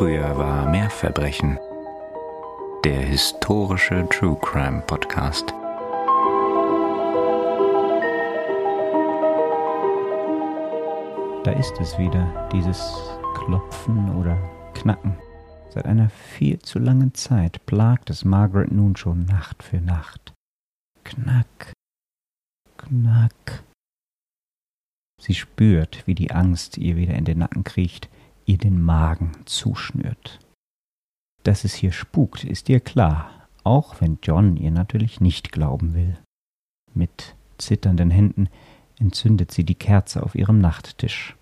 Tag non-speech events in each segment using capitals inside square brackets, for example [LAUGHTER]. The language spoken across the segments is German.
Früher war mehr Verbrechen. Der historische True Crime Podcast. Da ist es wieder, dieses Klopfen oder Knacken. Seit einer viel zu langen Zeit plagt es Margaret nun schon Nacht für Nacht. Knack, knack. Sie spürt, wie die Angst ihr wieder in den Nacken kriecht, ihr den Magen zuschnürt. Dass es hier spukt, ist ihr klar, auch wenn John ihr natürlich nicht glauben will. Mit zitternden Händen entzündet sie die Kerze auf ihrem Nachttisch.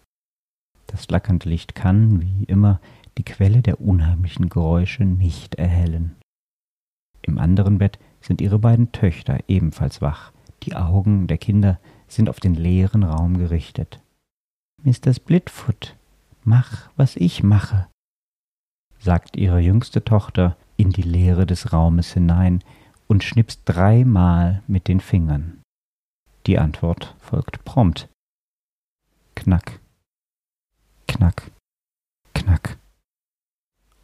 Das flackernde Licht kann, wie immer, die Quelle der unheimlichen Geräusche nicht erhellen. Im anderen Bett sind ihre beiden Töchter ebenfalls wach. Die Augen der Kinder sind auf den leeren Raum gerichtet. Mr. Splitfoot, mach, was ich mache, sagt ihre jüngste Tochter in die Leere des Raumes hinein und schnipst dreimal mit den Fingern. Die Antwort folgt prompt. Knack, knack, knack.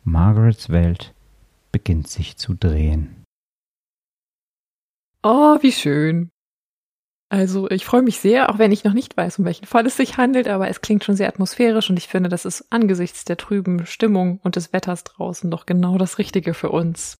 Margarets Welt beginnt sich zu drehen. Oh, wie schön. Also ich freue mich sehr, auch wenn ich noch nicht weiß, um welchen Fall es sich handelt, aber es klingt schon sehr atmosphärisch und ich finde, das ist angesichts der trüben Stimmung und des Wetters draußen doch genau das Richtige für uns.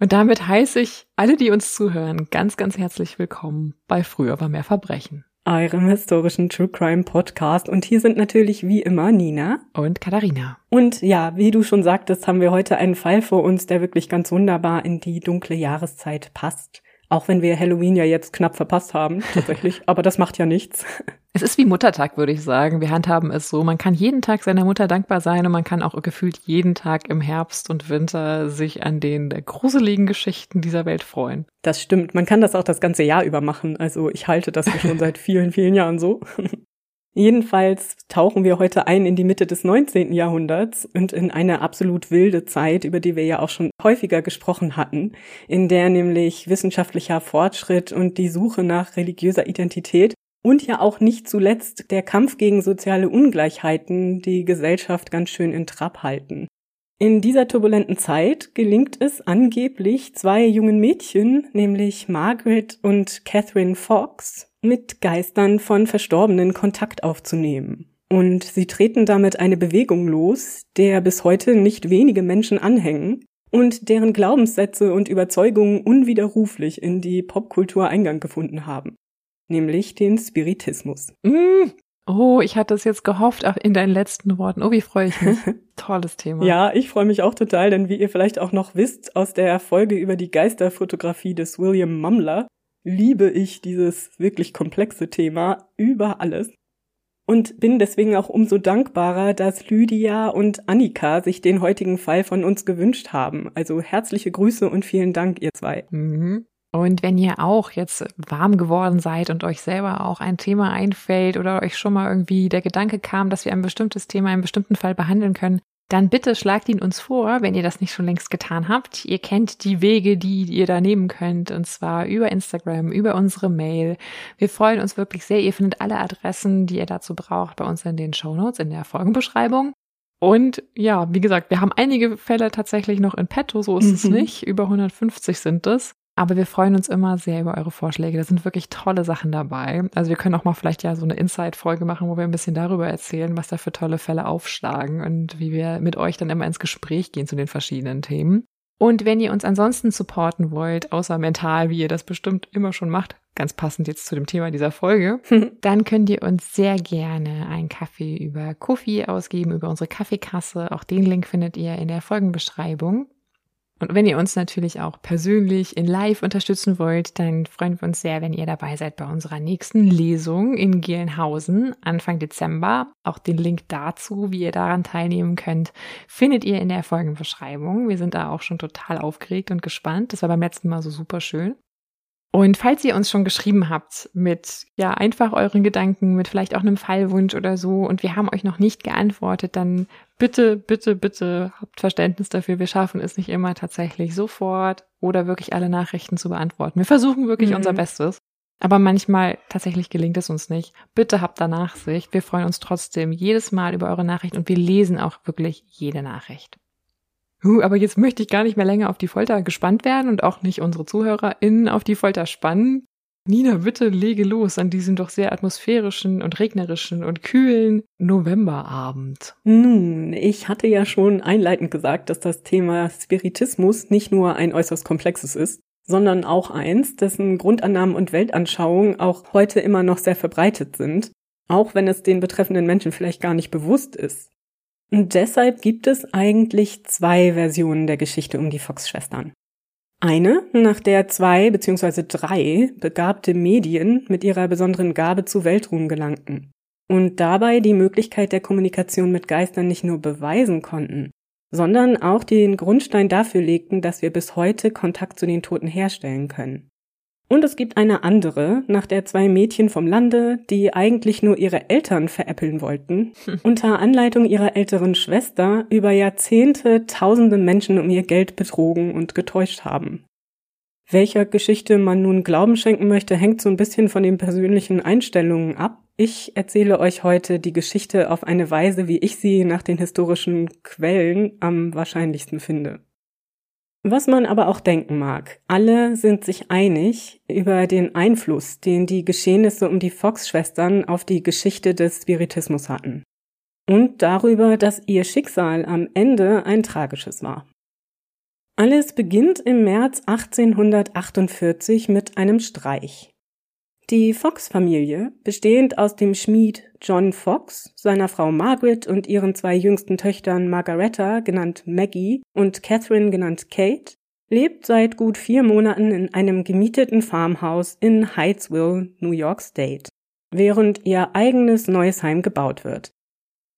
Und damit heiße ich alle, die uns zuhören, ganz, ganz herzlich willkommen bei Früher war mehr Verbrechen eurem historischen True Crime Podcast. Und hier sind natürlich wie immer Nina und Katharina. Und ja, wie du schon sagtest, haben wir heute einen Fall vor uns, der wirklich ganz wunderbar in die dunkle Jahreszeit passt. Auch wenn wir Halloween ja jetzt knapp verpasst haben, [LAUGHS] tatsächlich. Aber das macht ja nichts. Es ist wie Muttertag, würde ich sagen. Wir handhaben es so. Man kann jeden Tag seiner Mutter dankbar sein und man kann auch gefühlt jeden Tag im Herbst und Winter sich an den gruseligen Geschichten dieser Welt freuen. Das stimmt. Man kann das auch das ganze Jahr über machen. Also ich halte das schon [LAUGHS] seit vielen, vielen Jahren so. Jedenfalls tauchen wir heute ein in die Mitte des 19. Jahrhunderts und in eine absolut wilde Zeit, über die wir ja auch schon häufiger gesprochen hatten, in der nämlich wissenschaftlicher Fortschritt und die Suche nach religiöser Identität und ja auch nicht zuletzt der Kampf gegen soziale Ungleichheiten die Gesellschaft ganz schön in Trab halten. In dieser turbulenten Zeit gelingt es angeblich zwei jungen Mädchen, nämlich Margaret und Catherine Fox, mit Geistern von Verstorbenen Kontakt aufzunehmen. Und sie treten damit eine Bewegung los, der bis heute nicht wenige Menschen anhängen und deren Glaubenssätze und Überzeugungen unwiderruflich in die Popkultur Eingang gefunden haben nämlich den Spiritismus. Mm. Oh, ich hatte es jetzt gehofft in deinen letzten Worten. Oh, wie freue ich mich. [LAUGHS] Tolles Thema. Ja, ich freue mich auch total, denn wie ihr vielleicht auch noch wisst aus der Folge über die Geisterfotografie des William Mumler, liebe ich dieses wirklich komplexe Thema über alles. Und bin deswegen auch umso dankbarer, dass Lydia und Annika sich den heutigen Fall von uns gewünscht haben. Also herzliche Grüße und vielen Dank, ihr zwei. Mhm. Und wenn ihr auch jetzt warm geworden seid und euch selber auch ein Thema einfällt oder euch schon mal irgendwie der Gedanke kam, dass wir ein bestimmtes Thema in einem bestimmten Fall behandeln können, dann bitte schlagt ihn uns vor, wenn ihr das nicht schon längst getan habt. Ihr kennt die Wege, die ihr da nehmen könnt, und zwar über Instagram, über unsere Mail. Wir freuen uns wirklich sehr. Ihr findet alle Adressen, die ihr dazu braucht, bei uns in den Show Notes, in der Folgenbeschreibung. Und ja, wie gesagt, wir haben einige Fälle tatsächlich noch in petto, so ist mhm. es nicht. Über 150 sind es. Aber wir freuen uns immer sehr über eure Vorschläge. Da sind wirklich tolle Sachen dabei. Also wir können auch mal vielleicht ja so eine Inside-Folge machen, wo wir ein bisschen darüber erzählen, was da für tolle Fälle aufschlagen und wie wir mit euch dann immer ins Gespräch gehen zu den verschiedenen Themen. Und wenn ihr uns ansonsten supporten wollt, außer mental, wie ihr das bestimmt immer schon macht, ganz passend jetzt zu dem Thema dieser Folge, [LAUGHS] dann könnt ihr uns sehr gerne einen Kaffee über Kofi ausgeben, über unsere Kaffeekasse. Auch den Link findet ihr in der Folgenbeschreibung. Und wenn ihr uns natürlich auch persönlich in Live unterstützen wollt, dann freuen wir uns sehr, wenn ihr dabei seid bei unserer nächsten Lesung in Gelnhausen Anfang Dezember. Auch den Link dazu, wie ihr daran teilnehmen könnt, findet ihr in der Folgenbeschreibung. Wir sind da auch schon total aufgeregt und gespannt. Das war beim letzten Mal so super schön. Und falls ihr uns schon geschrieben habt mit, ja, einfach euren Gedanken, mit vielleicht auch einem Fallwunsch oder so und wir haben euch noch nicht geantwortet, dann bitte, bitte, bitte habt Verständnis dafür. Wir schaffen es nicht immer tatsächlich sofort oder wirklich alle Nachrichten zu beantworten. Wir versuchen wirklich mhm. unser Bestes. Aber manchmal tatsächlich gelingt es uns nicht. Bitte habt da Nachsicht. Wir freuen uns trotzdem jedes Mal über eure Nachricht und wir lesen auch wirklich jede Nachricht. Huh, aber jetzt möchte ich gar nicht mehr länger auf die Folter gespannt werden und auch nicht unsere ZuhörerInnen auf die Folter spannen. Nina, bitte lege los an diesem doch sehr atmosphärischen und regnerischen und kühlen Novemberabend. Nun, ich hatte ja schon einleitend gesagt, dass das Thema Spiritismus nicht nur ein äußerst komplexes ist, sondern auch eins, dessen Grundannahmen und Weltanschauungen auch heute immer noch sehr verbreitet sind, auch wenn es den betreffenden Menschen vielleicht gar nicht bewusst ist. Und deshalb gibt es eigentlich zwei Versionen der Geschichte um die Fox-Schwestern. Eine, nach der zwei bzw. drei begabte Medien mit ihrer besonderen Gabe zu Weltruhm gelangten und dabei die Möglichkeit der Kommunikation mit Geistern nicht nur beweisen konnten, sondern auch den Grundstein dafür legten, dass wir bis heute Kontakt zu den Toten herstellen können. Und es gibt eine andere, nach der zwei Mädchen vom Lande, die eigentlich nur ihre Eltern veräppeln wollten, hm. [LAUGHS] unter Anleitung ihrer älteren Schwester über Jahrzehnte tausende Menschen um ihr Geld betrogen und getäuscht haben. Welcher Geschichte man nun Glauben schenken möchte, hängt so ein bisschen von den persönlichen Einstellungen ab. Ich erzähle euch heute die Geschichte auf eine Weise, wie ich sie nach den historischen Quellen am wahrscheinlichsten finde. Was man aber auch denken mag, alle sind sich einig über den Einfluss, den die Geschehnisse um die Fox-Schwestern auf die Geschichte des Spiritismus hatten. Und darüber, dass ihr Schicksal am Ende ein tragisches war. Alles beginnt im März 1848 mit einem Streich. Die Fox-Familie, bestehend aus dem Schmied John Fox, seiner Frau Margaret und ihren zwei jüngsten Töchtern Margaretta, genannt Maggie, und Catherine, genannt Kate, lebt seit gut vier Monaten in einem gemieteten Farmhaus in Hydesville, New York State, während ihr eigenes neues Heim gebaut wird.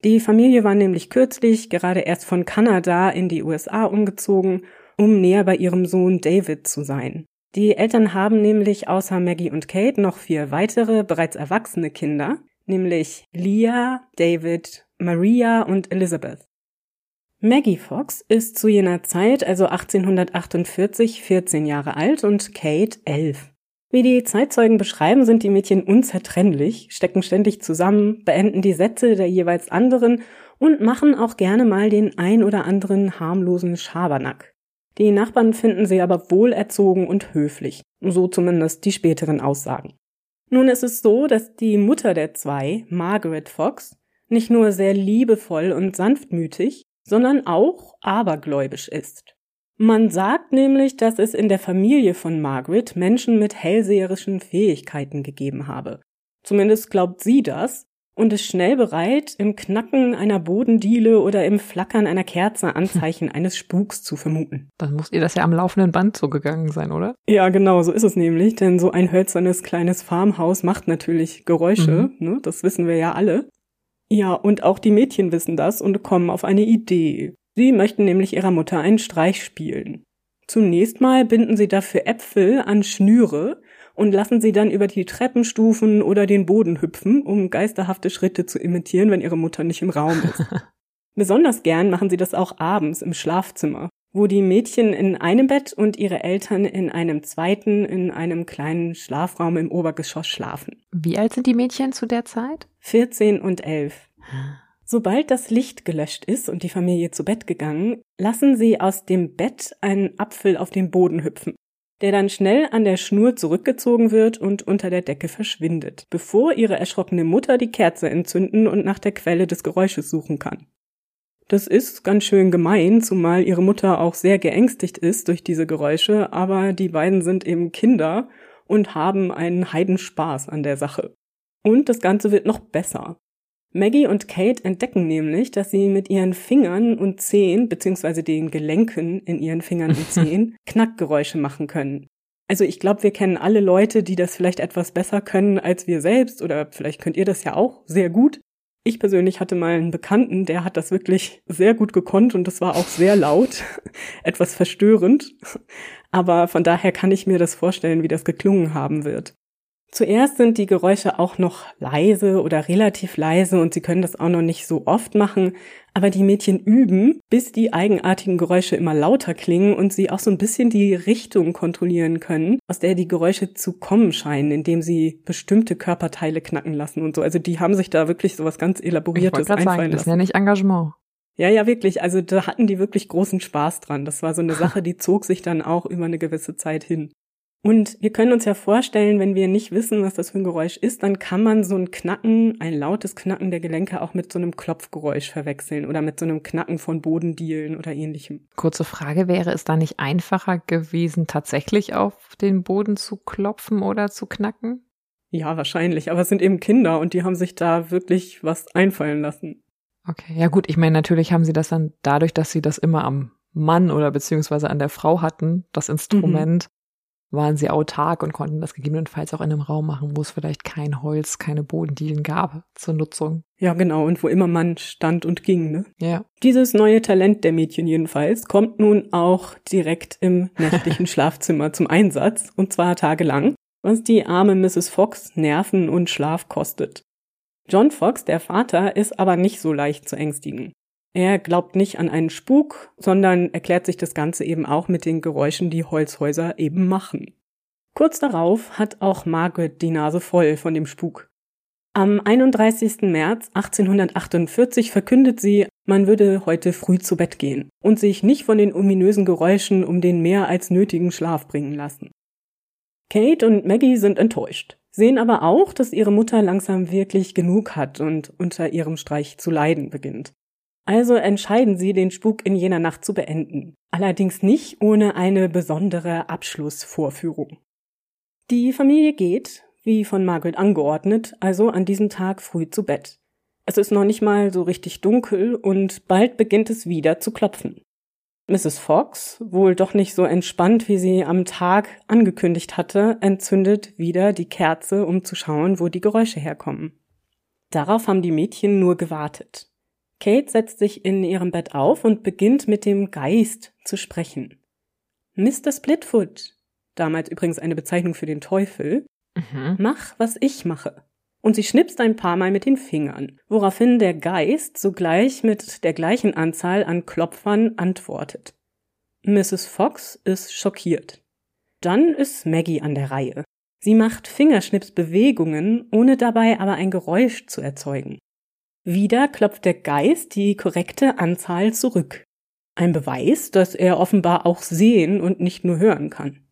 Die Familie war nämlich kürzlich gerade erst von Kanada in die USA umgezogen, um näher bei ihrem Sohn David zu sein. Die Eltern haben nämlich außer Maggie und Kate noch vier weitere, bereits erwachsene Kinder, nämlich Leah, David, Maria und Elizabeth. Maggie Fox ist zu jener Zeit, also 1848, 14 Jahre alt und Kate 11. Wie die Zeitzeugen beschreiben, sind die Mädchen unzertrennlich, stecken ständig zusammen, beenden die Sätze der jeweils anderen und machen auch gerne mal den ein oder anderen harmlosen Schabernack. Die Nachbarn finden sie aber wohlerzogen und höflich, so zumindest die späteren Aussagen. Nun ist es so, dass die Mutter der zwei, Margaret Fox, nicht nur sehr liebevoll und sanftmütig, sondern auch abergläubisch ist. Man sagt nämlich, dass es in der Familie von Margaret Menschen mit hellseherischen Fähigkeiten gegeben habe. Zumindest glaubt sie das, und ist schnell bereit, im Knacken einer Bodendiele oder im Flackern einer Kerze Anzeichen [LAUGHS] eines Spuks zu vermuten. Dann muss ihr das ja am laufenden Band so gegangen sein, oder? Ja, genau, so ist es nämlich, denn so ein hölzernes kleines Farmhaus macht natürlich Geräusche, mhm. ne? das wissen wir ja alle. Ja, und auch die Mädchen wissen das und kommen auf eine Idee. Sie möchten nämlich ihrer Mutter einen Streich spielen. Zunächst mal binden sie dafür Äpfel an Schnüre, und lassen sie dann über die Treppenstufen oder den Boden hüpfen, um geisterhafte Schritte zu imitieren, wenn ihre Mutter nicht im Raum ist. [LAUGHS] Besonders gern machen sie das auch abends im Schlafzimmer, wo die Mädchen in einem Bett und ihre Eltern in einem zweiten, in einem kleinen Schlafraum im Obergeschoss schlafen. Wie alt sind die Mädchen zu der Zeit? 14 und 11. Sobald das Licht gelöscht ist und die Familie zu Bett gegangen, lassen sie aus dem Bett einen Apfel auf den Boden hüpfen der dann schnell an der Schnur zurückgezogen wird und unter der Decke verschwindet, bevor ihre erschrockene Mutter die Kerze entzünden und nach der Quelle des Geräusches suchen kann. Das ist ganz schön gemein, zumal ihre Mutter auch sehr geängstigt ist durch diese Geräusche, aber die beiden sind eben Kinder und haben einen Heidenspaß an der Sache. Und das Ganze wird noch besser. Maggie und Kate entdecken nämlich, dass sie mit ihren Fingern und Zehen, beziehungsweise den Gelenken in ihren Fingern und [LAUGHS] Zehen, Knackgeräusche machen können. Also ich glaube, wir kennen alle Leute, die das vielleicht etwas besser können als wir selbst, oder vielleicht könnt ihr das ja auch sehr gut. Ich persönlich hatte mal einen Bekannten, der hat das wirklich sehr gut gekonnt und das war auch sehr laut, [LAUGHS] etwas verstörend. Aber von daher kann ich mir das vorstellen, wie das geklungen haben wird. Zuerst sind die Geräusche auch noch leise oder relativ leise und sie können das auch noch nicht so oft machen, aber die Mädchen üben, bis die eigenartigen Geräusche immer lauter klingen und sie auch so ein bisschen die Richtung kontrollieren können, aus der die Geräusche zu kommen scheinen, indem sie bestimmte Körperteile knacken lassen und so. Also die haben sich da wirklich so was ganz Elaboriertes einfallen sagen, lassen. Das nenne ich Engagement. Ja, ja, wirklich. Also da hatten die wirklich großen Spaß dran. Das war so eine [LAUGHS] Sache, die zog sich dann auch über eine gewisse Zeit hin. Und wir können uns ja vorstellen, wenn wir nicht wissen, was das für ein Geräusch ist, dann kann man so ein Knacken, ein lautes Knacken der Gelenke auch mit so einem Klopfgeräusch verwechseln oder mit so einem Knacken von Bodendielen oder ähnlichem. Kurze Frage, wäre es da nicht einfacher gewesen, tatsächlich auf den Boden zu klopfen oder zu knacken? Ja, wahrscheinlich, aber es sind eben Kinder und die haben sich da wirklich was einfallen lassen. Okay, ja gut, ich meine, natürlich haben sie das dann dadurch, dass sie das immer am Mann oder beziehungsweise an der Frau hatten, das Instrument, waren sie autark und konnten das gegebenenfalls auch in einem Raum machen, wo es vielleicht kein Holz, keine Bodendielen gab zur Nutzung. Ja, genau, und wo immer man stand und ging, ne? Ja. Dieses neue Talent der Mädchen jedenfalls kommt nun auch direkt im [LAUGHS] nächtlichen Schlafzimmer zum Einsatz, und zwar tagelang, was die arme Mrs. Fox Nerven und Schlaf kostet. John Fox, der Vater, ist aber nicht so leicht zu ängstigen. Er glaubt nicht an einen Spuk, sondern erklärt sich das Ganze eben auch mit den Geräuschen, die Holzhäuser eben machen. Kurz darauf hat auch Margaret die Nase voll von dem Spuk. Am 31. März 1848 verkündet sie, man würde heute früh zu Bett gehen und sich nicht von den ominösen Geräuschen um den mehr als nötigen Schlaf bringen lassen. Kate und Maggie sind enttäuscht, sehen aber auch, dass ihre Mutter langsam wirklich genug hat und unter ihrem Streich zu leiden beginnt. Also entscheiden sie, den Spuk in jener Nacht zu beenden. Allerdings nicht ohne eine besondere Abschlussvorführung. Die Familie geht, wie von Margaret angeordnet, also an diesem Tag früh zu Bett. Es ist noch nicht mal so richtig dunkel und bald beginnt es wieder zu klopfen. Mrs. Fox, wohl doch nicht so entspannt, wie sie am Tag angekündigt hatte, entzündet wieder die Kerze, um zu schauen, wo die Geräusche herkommen. Darauf haben die Mädchen nur gewartet. Kate setzt sich in ihrem Bett auf und beginnt mit dem Geist zu sprechen. Mr. Splitfoot, damals übrigens eine Bezeichnung für den Teufel, mhm. mach, was ich mache. Und sie schnipst ein paar Mal mit den Fingern, woraufhin der Geist sogleich mit der gleichen Anzahl an Klopfern antwortet. Mrs. Fox ist schockiert. Dann ist Maggie an der Reihe. Sie macht Fingerschnipsbewegungen, ohne dabei aber ein Geräusch zu erzeugen. Wieder klopft der Geist die korrekte Anzahl zurück. Ein Beweis, dass er offenbar auch sehen und nicht nur hören kann.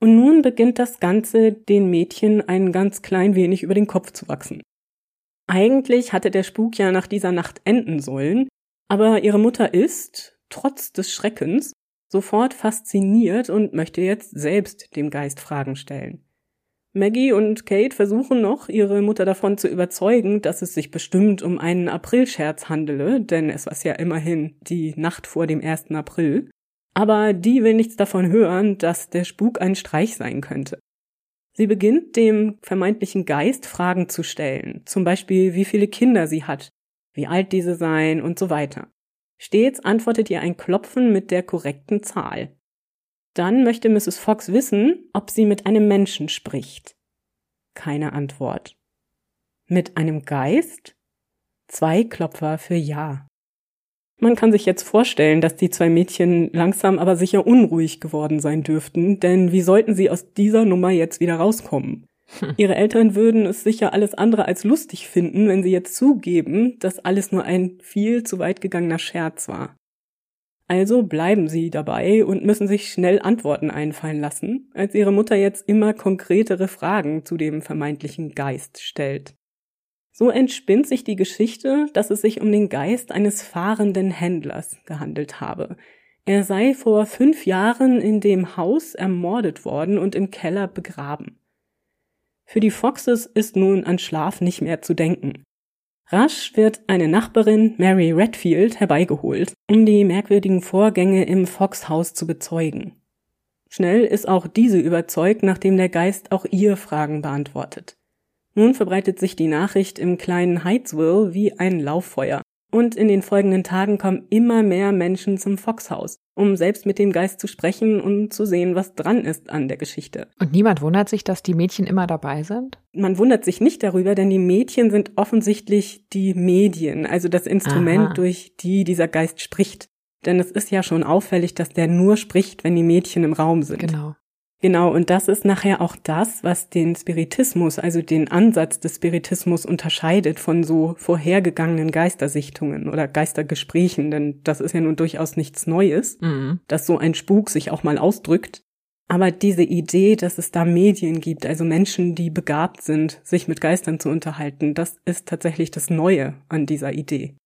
Und nun beginnt das Ganze den Mädchen ein ganz klein wenig über den Kopf zu wachsen. Eigentlich hatte der Spuk ja nach dieser Nacht enden sollen, aber ihre Mutter ist, trotz des Schreckens, sofort fasziniert und möchte jetzt selbst dem Geist Fragen stellen. Maggie und Kate versuchen noch, ihre Mutter davon zu überzeugen, dass es sich bestimmt um einen Aprilscherz handele, denn es war ja immerhin die Nacht vor dem 1. April. Aber die will nichts davon hören, dass der Spuk ein Streich sein könnte. Sie beginnt dem vermeintlichen Geist Fragen zu stellen, zum Beispiel wie viele Kinder sie hat, wie alt diese seien und so weiter. Stets antwortet ihr ein Klopfen mit der korrekten Zahl. Dann möchte Mrs. Fox wissen, ob sie mit einem Menschen spricht. Keine Antwort. Mit einem Geist? Zwei Klopfer für Ja. Man kann sich jetzt vorstellen, dass die zwei Mädchen langsam aber sicher unruhig geworden sein dürften, denn wie sollten sie aus dieser Nummer jetzt wieder rauskommen? Hm. Ihre Eltern würden es sicher alles andere als lustig finden, wenn sie jetzt zugeben, dass alles nur ein viel zu weit gegangener Scherz war. Also bleiben sie dabei und müssen sich schnell Antworten einfallen lassen, als ihre Mutter jetzt immer konkretere Fragen zu dem vermeintlichen Geist stellt. So entspinnt sich die Geschichte, dass es sich um den Geist eines fahrenden Händlers gehandelt habe. Er sei vor fünf Jahren in dem Haus ermordet worden und im Keller begraben. Für die Foxes ist nun an Schlaf nicht mehr zu denken. Rasch wird eine Nachbarin, Mary Redfield, herbeigeholt, um die merkwürdigen Vorgänge im Fox-Haus zu bezeugen. Schnell ist auch diese überzeugt, nachdem der Geist auch ihr Fragen beantwortet. Nun verbreitet sich die Nachricht im kleinen Heightsville wie ein Lauffeuer. Und in den folgenden Tagen kommen immer mehr Menschen zum Foxhaus, um selbst mit dem Geist zu sprechen und zu sehen, was dran ist an der Geschichte. Und niemand wundert sich, dass die Mädchen immer dabei sind? Man wundert sich nicht darüber, denn die Mädchen sind offensichtlich die Medien, also das Instrument, Aha. durch die dieser Geist spricht. Denn es ist ja schon auffällig, dass der nur spricht, wenn die Mädchen im Raum sind. Genau. Genau, und das ist nachher auch das, was den Spiritismus, also den Ansatz des Spiritismus unterscheidet von so vorhergegangenen Geistersichtungen oder Geistergesprächen, denn das ist ja nun durchaus nichts Neues, mhm. dass so ein Spuk sich auch mal ausdrückt. Aber diese Idee, dass es da Medien gibt, also Menschen, die begabt sind, sich mit Geistern zu unterhalten, das ist tatsächlich das Neue an dieser Idee.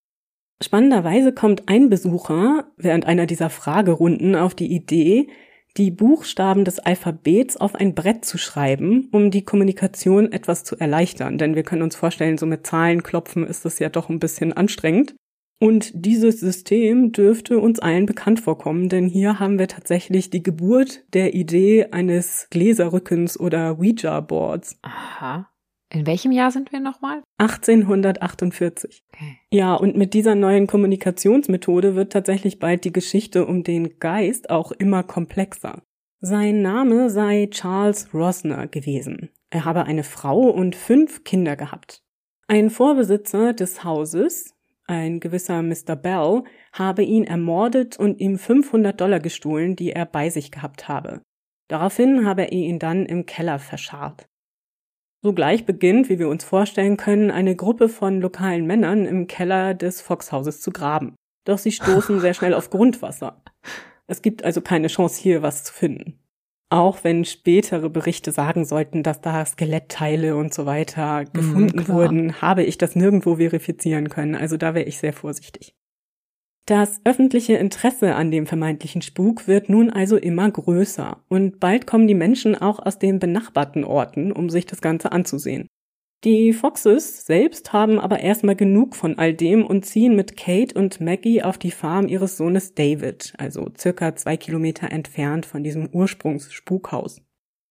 Spannenderweise kommt ein Besucher während einer dieser Fragerunden auf die Idee, die Buchstaben des Alphabets auf ein Brett zu schreiben, um die Kommunikation etwas zu erleichtern. Denn wir können uns vorstellen, so mit Zahlen klopfen ist das ja doch ein bisschen anstrengend. Und dieses System dürfte uns allen bekannt vorkommen, denn hier haben wir tatsächlich die Geburt der Idee eines Gläserrückens oder Ouija-Boards. Aha. In welchem Jahr sind wir nochmal? 1848. Okay. Ja, und mit dieser neuen Kommunikationsmethode wird tatsächlich bald die Geschichte um den Geist auch immer komplexer. Sein Name sei Charles Rosner gewesen. Er habe eine Frau und fünf Kinder gehabt. Ein Vorbesitzer des Hauses, ein gewisser Mr. Bell, habe ihn ermordet und ihm 500 Dollar gestohlen, die er bei sich gehabt habe. Daraufhin habe er ihn dann im Keller verscharrt. Sogleich beginnt, wie wir uns vorstellen können, eine Gruppe von lokalen Männern im Keller des Foxhauses zu graben. Doch sie stoßen sehr schnell auf Grundwasser. Es gibt also keine Chance, hier was zu finden. Auch wenn spätere Berichte sagen sollten, dass da Skelettteile und so weiter mhm, gefunden mm, wurden, habe ich das nirgendwo verifizieren können. Also da wäre ich sehr vorsichtig. Das öffentliche Interesse an dem vermeintlichen Spuk wird nun also immer größer und bald kommen die Menschen auch aus den benachbarten Orten, um sich das Ganze anzusehen. Die Foxes selbst haben aber erstmal genug von all dem und ziehen mit Kate und Maggie auf die Farm ihres Sohnes David, also circa zwei Kilometer entfernt von diesem Ursprungsspukhaus.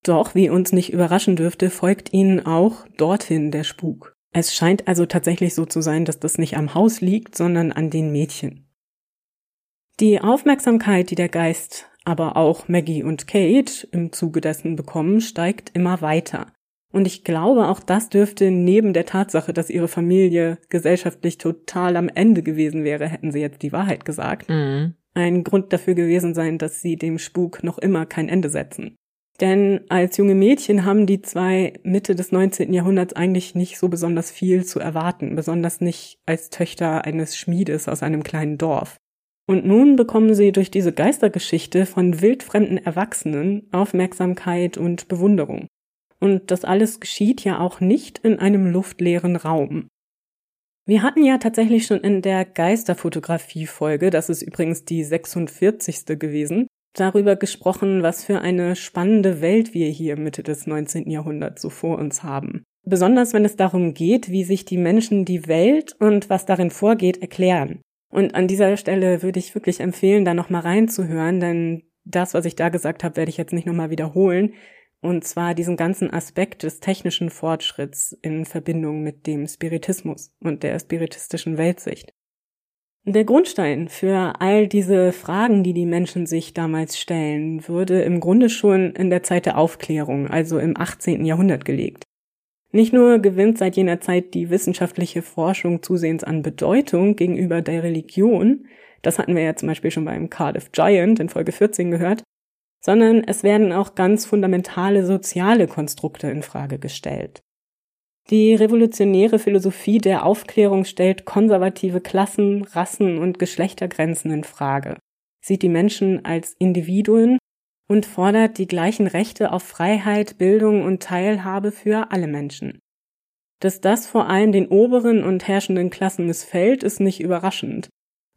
Doch, wie uns nicht überraschen dürfte, folgt ihnen auch dorthin der Spuk. Es scheint also tatsächlich so zu sein, dass das nicht am Haus liegt, sondern an den Mädchen. Die Aufmerksamkeit, die der Geist, aber auch Maggie und Kate im Zuge dessen bekommen, steigt immer weiter. Und ich glaube, auch das dürfte neben der Tatsache, dass ihre Familie gesellschaftlich total am Ende gewesen wäre, hätten sie jetzt die Wahrheit gesagt, mhm. ein Grund dafür gewesen sein, dass sie dem Spuk noch immer kein Ende setzen. Denn als junge Mädchen haben die zwei Mitte des 19. Jahrhunderts eigentlich nicht so besonders viel zu erwarten, besonders nicht als Töchter eines Schmiedes aus einem kleinen Dorf. Und nun bekommen sie durch diese Geistergeschichte von wildfremden Erwachsenen Aufmerksamkeit und Bewunderung. Und das alles geschieht ja auch nicht in einem luftleeren Raum. Wir hatten ja tatsächlich schon in der Geisterfotografie-Folge, das ist übrigens die 46. gewesen, darüber gesprochen, was für eine spannende Welt wir hier Mitte des 19. Jahrhunderts so vor uns haben. Besonders wenn es darum geht, wie sich die Menschen die Welt und was darin vorgeht erklären. Und an dieser Stelle würde ich wirklich empfehlen, da nochmal reinzuhören, denn das, was ich da gesagt habe, werde ich jetzt nicht nochmal wiederholen. Und zwar diesen ganzen Aspekt des technischen Fortschritts in Verbindung mit dem Spiritismus und der spiritistischen Weltsicht. Der Grundstein für all diese Fragen, die die Menschen sich damals stellen, wurde im Grunde schon in der Zeit der Aufklärung, also im 18. Jahrhundert gelegt. Nicht nur gewinnt seit jener Zeit die wissenschaftliche Forschung zusehends an Bedeutung gegenüber der Religion, das hatten wir ja zum Beispiel schon beim Cardiff Giant in Folge 14 gehört, sondern es werden auch ganz fundamentale soziale Konstrukte in Frage gestellt. Die revolutionäre Philosophie der Aufklärung stellt konservative Klassen, Rassen und Geschlechtergrenzen in Frage, sieht die Menschen als Individuen und fordert die gleichen Rechte auf Freiheit, Bildung und Teilhabe für alle Menschen. Dass das vor allem den oberen und herrschenden Klassen missfällt, ist nicht überraschend.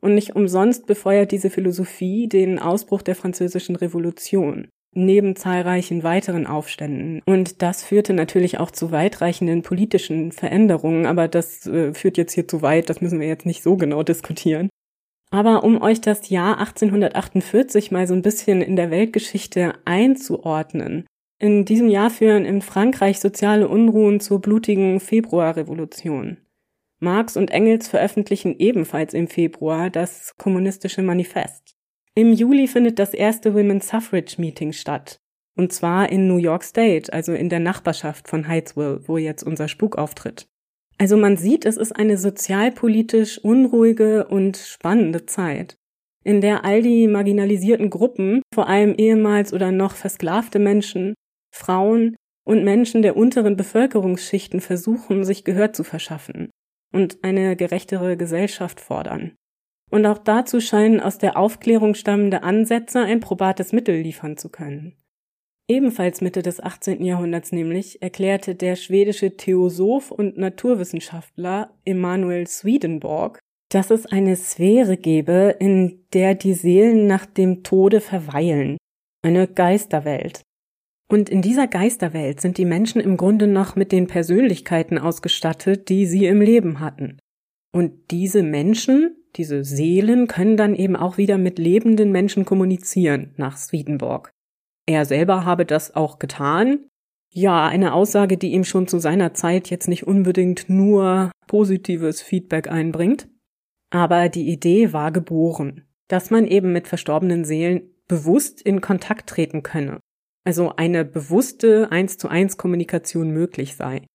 Und nicht umsonst befeuert diese Philosophie den Ausbruch der französischen Revolution, neben zahlreichen weiteren Aufständen. Und das führte natürlich auch zu weitreichenden politischen Veränderungen, aber das äh, führt jetzt hier zu weit, das müssen wir jetzt nicht so genau diskutieren. Aber um euch das Jahr 1848 mal so ein bisschen in der Weltgeschichte einzuordnen. In diesem Jahr führen in Frankreich soziale Unruhen zur blutigen Februarrevolution. Marx und Engels veröffentlichen ebenfalls im Februar das kommunistische Manifest. Im Juli findet das erste Women's Suffrage Meeting statt. Und zwar in New York State, also in der Nachbarschaft von Hydesville, wo jetzt unser Spuk auftritt. Also man sieht, es ist eine sozialpolitisch unruhige und spannende Zeit. in der all die marginalisierten Gruppen, vor allem ehemals oder noch versklavte Menschen, Frauen und Menschen der unteren Bevölkerungsschichten versuchen, sich Gehör zu verschaffen und eine gerechtere Gesellschaft fordern. Und auch dazu scheinen aus der Aufklärung stammende Ansätze ein probates Mittel liefern zu können. Ebenfalls Mitte des 18. Jahrhunderts nämlich erklärte der schwedische Theosoph und Naturwissenschaftler Emanuel Swedenborg, dass es eine Sphäre gebe, in der die Seelen nach dem Tode verweilen, eine Geisterwelt. Und in dieser Geisterwelt sind die Menschen im Grunde noch mit den Persönlichkeiten ausgestattet, die sie im Leben hatten. Und diese Menschen, diese Seelen, können dann eben auch wieder mit lebenden Menschen kommunizieren, nach Swedenborg. Er selber habe das auch getan. Ja, eine Aussage, die ihm schon zu seiner Zeit jetzt nicht unbedingt nur positives Feedback einbringt. Aber die Idee war geboren, dass man eben mit verstorbenen Seelen bewusst in Kontakt treten könne. Also eine bewusste eins zu eins Kommunikation möglich sei.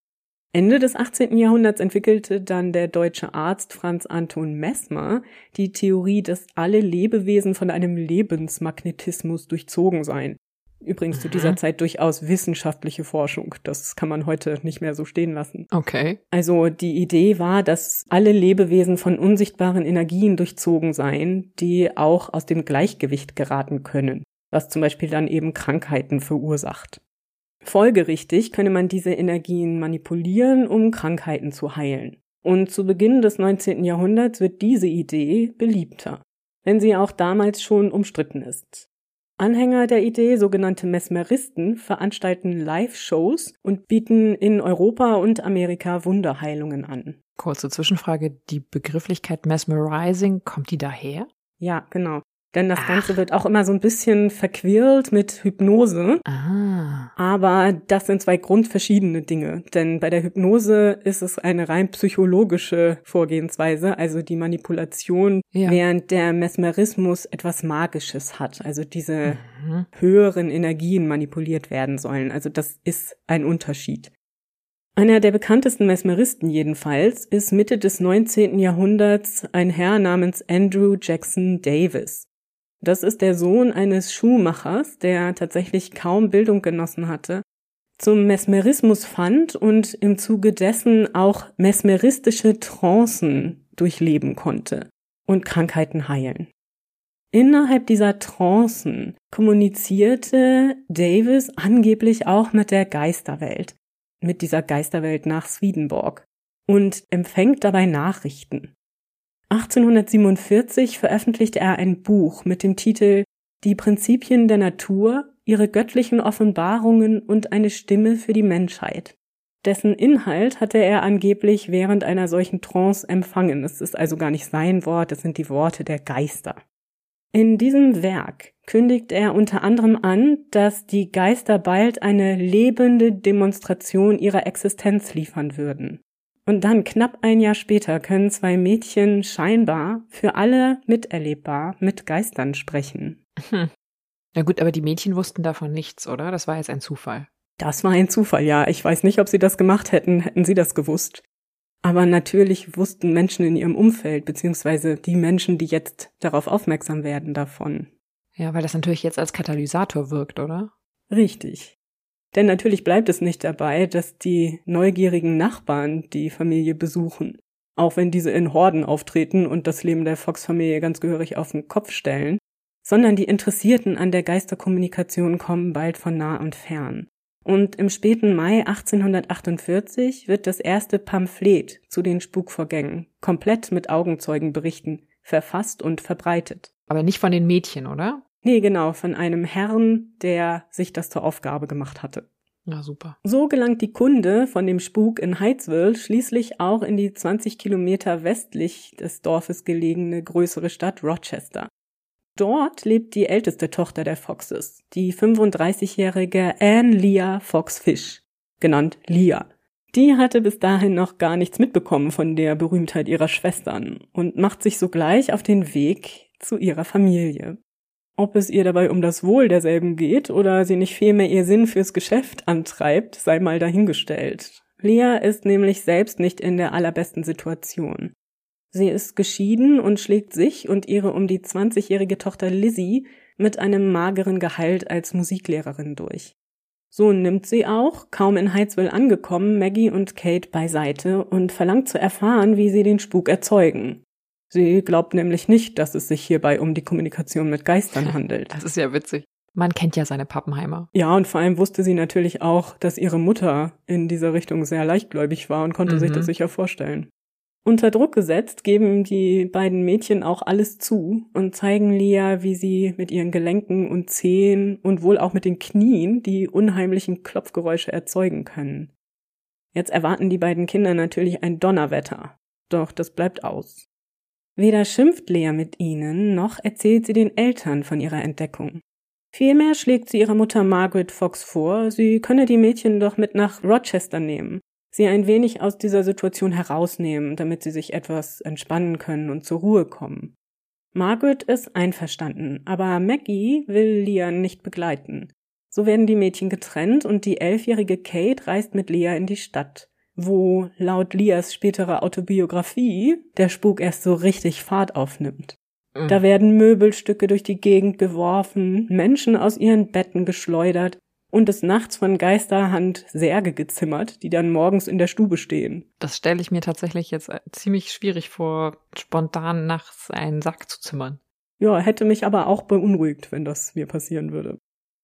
Ende des 18. Jahrhunderts entwickelte dann der deutsche Arzt Franz Anton Messmer die Theorie, dass alle Lebewesen von einem Lebensmagnetismus durchzogen seien. Übrigens zu dieser Zeit durchaus wissenschaftliche Forschung. Das kann man heute nicht mehr so stehen lassen. Okay. Also die Idee war, dass alle Lebewesen von unsichtbaren Energien durchzogen seien, die auch aus dem Gleichgewicht geraten können, was zum Beispiel dann eben Krankheiten verursacht. Folgerichtig könne man diese Energien manipulieren, um Krankheiten zu heilen. Und zu Beginn des 19. Jahrhunderts wird diese Idee beliebter, wenn sie auch damals schon umstritten ist. Anhänger der Idee, sogenannte Mesmeristen, veranstalten Live-Shows und bieten in Europa und Amerika Wunderheilungen an. Kurze Zwischenfrage, die Begrifflichkeit mesmerizing, kommt die daher? Ja, genau. Denn das Ach. Ganze wird auch immer so ein bisschen verquirlt mit Hypnose. Ah. Aber das sind zwei grundverschiedene Dinge. Denn bei der Hypnose ist es eine rein psychologische Vorgehensweise, also die Manipulation, ja. während der Mesmerismus etwas Magisches hat. Also diese mhm. höheren Energien manipuliert werden sollen. Also das ist ein Unterschied. Einer der bekanntesten Mesmeristen jedenfalls ist Mitte des 19. Jahrhunderts ein Herr namens Andrew Jackson Davis. Das ist der Sohn eines Schuhmachers, der tatsächlich kaum Bildung genossen hatte, zum Mesmerismus fand und im Zuge dessen auch mesmeristische Trancen durchleben konnte und Krankheiten heilen. Innerhalb dieser Trancen kommunizierte Davis angeblich auch mit der Geisterwelt, mit dieser Geisterwelt nach Swedenborg und empfängt dabei Nachrichten. 1847 veröffentlichte er ein Buch mit dem Titel Die Prinzipien der Natur, ihre göttlichen Offenbarungen und eine Stimme für die Menschheit. Dessen Inhalt hatte er angeblich während einer solchen Trance empfangen. Es ist also gar nicht sein Wort, es sind die Worte der Geister. In diesem Werk kündigt er unter anderem an, dass die Geister bald eine lebende Demonstration ihrer Existenz liefern würden. Und dann, knapp ein Jahr später, können zwei Mädchen scheinbar für alle miterlebbar mit Geistern sprechen. Hm. Na gut, aber die Mädchen wussten davon nichts, oder? Das war jetzt ein Zufall. Das war ein Zufall, ja. Ich weiß nicht, ob sie das gemacht hätten, hätten sie das gewusst. Aber natürlich wussten Menschen in ihrem Umfeld, beziehungsweise die Menschen, die jetzt darauf aufmerksam werden, davon. Ja, weil das natürlich jetzt als Katalysator wirkt, oder? Richtig. Denn natürlich bleibt es nicht dabei, dass die neugierigen Nachbarn die Familie besuchen, auch wenn diese in Horden auftreten und das Leben der Fox-Familie ganz gehörig auf den Kopf stellen, sondern die Interessierten an der Geisterkommunikation kommen bald von nah und fern. Und im späten Mai 1848 wird das erste Pamphlet zu den Spukvorgängen, komplett mit Augenzeugenberichten, verfasst und verbreitet. Aber nicht von den Mädchen, oder? Nee, genau, von einem Herrn, der sich das zur Aufgabe gemacht hatte. Na super. So gelangt die Kunde von dem Spuk in Heizville schließlich auch in die 20 Kilometer westlich des Dorfes gelegene größere Stadt Rochester. Dort lebt die älteste Tochter der Foxes, die 35-jährige Anne Leah Fox Fish, genannt Leah. Die hatte bis dahin noch gar nichts mitbekommen von der Berühmtheit ihrer Schwestern und macht sich sogleich auf den Weg zu ihrer Familie. Ob es ihr dabei um das Wohl derselben geht oder sie nicht vielmehr ihr Sinn fürs Geschäft antreibt, sei mal dahingestellt. Lea ist nämlich selbst nicht in der allerbesten Situation. Sie ist geschieden und schlägt sich und ihre um die 20-jährige Tochter Lizzie mit einem mageren Gehalt als Musiklehrerin durch. So nimmt sie auch, kaum in Heizville angekommen, Maggie und Kate beiseite und verlangt zu erfahren, wie sie den Spuk erzeugen. Sie glaubt nämlich nicht, dass es sich hierbei um die Kommunikation mit Geistern handelt. Das ist ja witzig. Man kennt ja seine Pappenheimer. Ja, und vor allem wusste sie natürlich auch, dass ihre Mutter in dieser Richtung sehr leichtgläubig war und konnte mhm. sich das sicher vorstellen. Unter Druck gesetzt geben die beiden Mädchen auch alles zu und zeigen Lia, wie sie mit ihren Gelenken und Zehen und wohl auch mit den Knien die unheimlichen Klopfgeräusche erzeugen können. Jetzt erwarten die beiden Kinder natürlich ein Donnerwetter. Doch das bleibt aus. Weder schimpft Lea mit ihnen, noch erzählt sie den Eltern von ihrer Entdeckung. Vielmehr schlägt sie ihrer Mutter Margaret Fox vor, sie könne die Mädchen doch mit nach Rochester nehmen, sie ein wenig aus dieser Situation herausnehmen, damit sie sich etwas entspannen können und zur Ruhe kommen. Margaret ist einverstanden, aber Maggie will Lian nicht begleiten. So werden die Mädchen getrennt und die elfjährige Kate reist mit Lea in die Stadt wo laut Lias späterer Autobiografie der Spuk erst so richtig Fahrt aufnimmt. Mhm. Da werden Möbelstücke durch die Gegend geworfen, Menschen aus ihren Betten geschleudert und des Nachts von Geisterhand Särge gezimmert, die dann morgens in der Stube stehen. Das stelle ich mir tatsächlich jetzt ziemlich schwierig vor, spontan nachts einen Sack zu zimmern. Ja, hätte mich aber auch beunruhigt, wenn das mir passieren würde.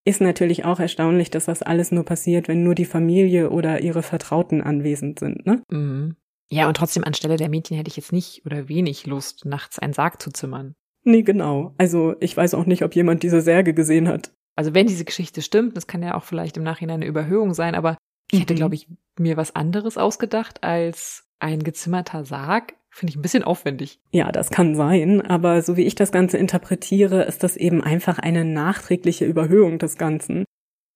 Ist natürlich auch erstaunlich, dass das alles nur passiert, wenn nur die Familie oder ihre Vertrauten anwesend sind, ne? Mhm. Ja, und trotzdem anstelle der Mädchen hätte ich jetzt nicht oder wenig Lust, nachts einen Sarg zu zimmern. Nee, genau. Also ich weiß auch nicht, ob jemand diese Särge gesehen hat. Also wenn diese Geschichte stimmt, das kann ja auch vielleicht im Nachhinein eine Überhöhung sein, aber ich hätte, mhm. glaube ich, mir was anderes ausgedacht als ein gezimmerter Sarg. Finde ich ein bisschen aufwendig. Ja, das kann sein, aber so wie ich das Ganze interpretiere, ist das eben einfach eine nachträgliche Überhöhung des Ganzen.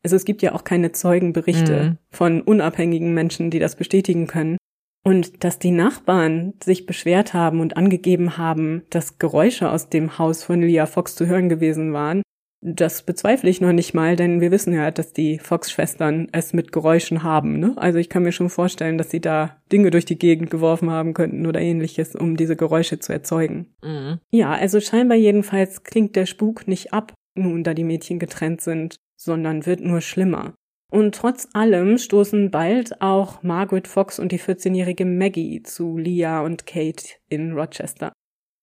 Also es gibt ja auch keine Zeugenberichte mhm. von unabhängigen Menschen, die das bestätigen können. Und dass die Nachbarn sich beschwert haben und angegeben haben, dass Geräusche aus dem Haus von Leah Fox zu hören gewesen waren, das bezweifle ich noch nicht mal, denn wir wissen ja, dass die Fox-Schwestern es mit Geräuschen haben. Ne? Also ich kann mir schon vorstellen, dass sie da Dinge durch die Gegend geworfen haben könnten oder ähnliches, um diese Geräusche zu erzeugen. Mhm. Ja, also scheinbar jedenfalls klingt der Spuk nicht ab, nun da die Mädchen getrennt sind, sondern wird nur schlimmer. Und trotz allem stoßen bald auch Margaret Fox und die 14-jährige Maggie zu Leah und Kate in Rochester.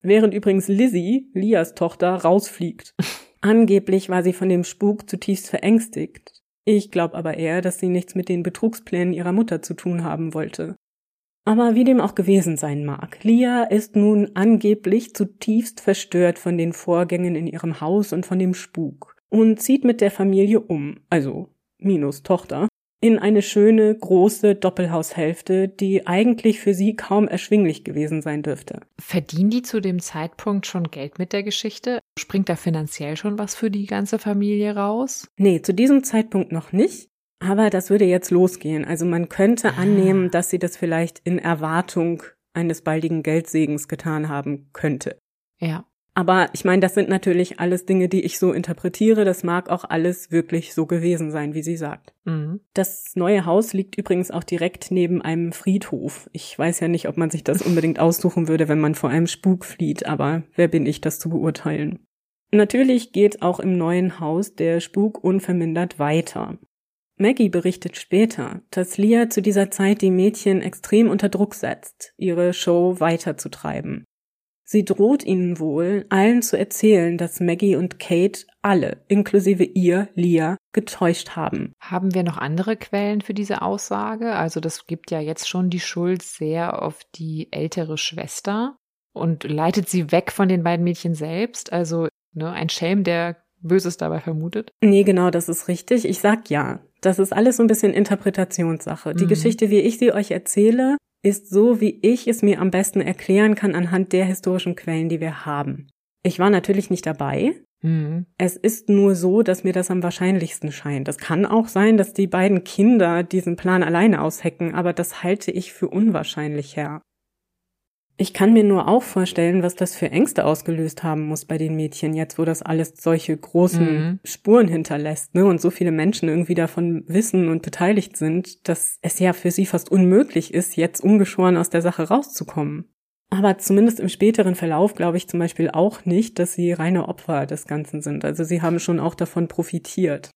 Während übrigens Lizzie, Lias Tochter, rausfliegt. [LAUGHS] Angeblich war sie von dem Spuk zutiefst verängstigt. Ich glaube aber eher, dass sie nichts mit den Betrugsplänen ihrer Mutter zu tun haben wollte. Aber wie dem auch gewesen sein mag, Lia ist nun angeblich zutiefst verstört von den Vorgängen in ihrem Haus und von dem Spuk und zieht mit der Familie um, also minus Tochter, in eine schöne, große Doppelhaushälfte, die eigentlich für sie kaum erschwinglich gewesen sein dürfte. Verdienen die zu dem Zeitpunkt schon Geld mit der Geschichte? Springt da finanziell schon was für die ganze Familie raus? Nee, zu diesem Zeitpunkt noch nicht. Aber das würde jetzt losgehen. Also man könnte ah. annehmen, dass sie das vielleicht in Erwartung eines baldigen Geldsegens getan haben könnte. Ja. Aber ich meine, das sind natürlich alles Dinge, die ich so interpretiere. Das mag auch alles wirklich so gewesen sein, wie sie sagt. Mhm. Das neue Haus liegt übrigens auch direkt neben einem Friedhof. Ich weiß ja nicht, ob man sich das [LAUGHS] unbedingt aussuchen würde, wenn man vor einem Spuk flieht, aber wer bin ich, das zu beurteilen? Natürlich geht auch im neuen Haus der Spuk unvermindert weiter. Maggie berichtet später, dass Lia zu dieser Zeit die Mädchen extrem unter Druck setzt, ihre Show weiterzutreiben. Sie droht ihnen wohl, allen zu erzählen, dass Maggie und Kate alle, inklusive ihr, Leah, getäuscht haben. Haben wir noch andere Quellen für diese Aussage? Also das gibt ja jetzt schon die Schuld sehr auf die ältere Schwester und leitet sie weg von den beiden Mädchen selbst. Also ne, ein Schelm, der Böses dabei vermutet. Nee, genau, das ist richtig. Ich sag ja. Das ist alles so ein bisschen Interpretationssache. Die mhm. Geschichte, wie ich sie euch erzähle, ist so, wie ich es mir am besten erklären kann anhand der historischen Quellen, die wir haben. Ich war natürlich nicht dabei. Mhm. Es ist nur so, dass mir das am wahrscheinlichsten scheint. Es kann auch sein, dass die beiden Kinder diesen Plan alleine aushecken, aber das halte ich für unwahrscheinlich her. Ich kann mir nur auch vorstellen, was das für Ängste ausgelöst haben muss bei den Mädchen jetzt, wo das alles solche großen mhm. Spuren hinterlässt, ne, und so viele Menschen irgendwie davon wissen und beteiligt sind, dass es ja für sie fast unmöglich ist, jetzt ungeschoren aus der Sache rauszukommen. aber zumindest im späteren Verlauf glaube ich zum Beispiel auch nicht, dass sie reine Opfer des Ganzen sind. Also sie haben schon auch davon profitiert.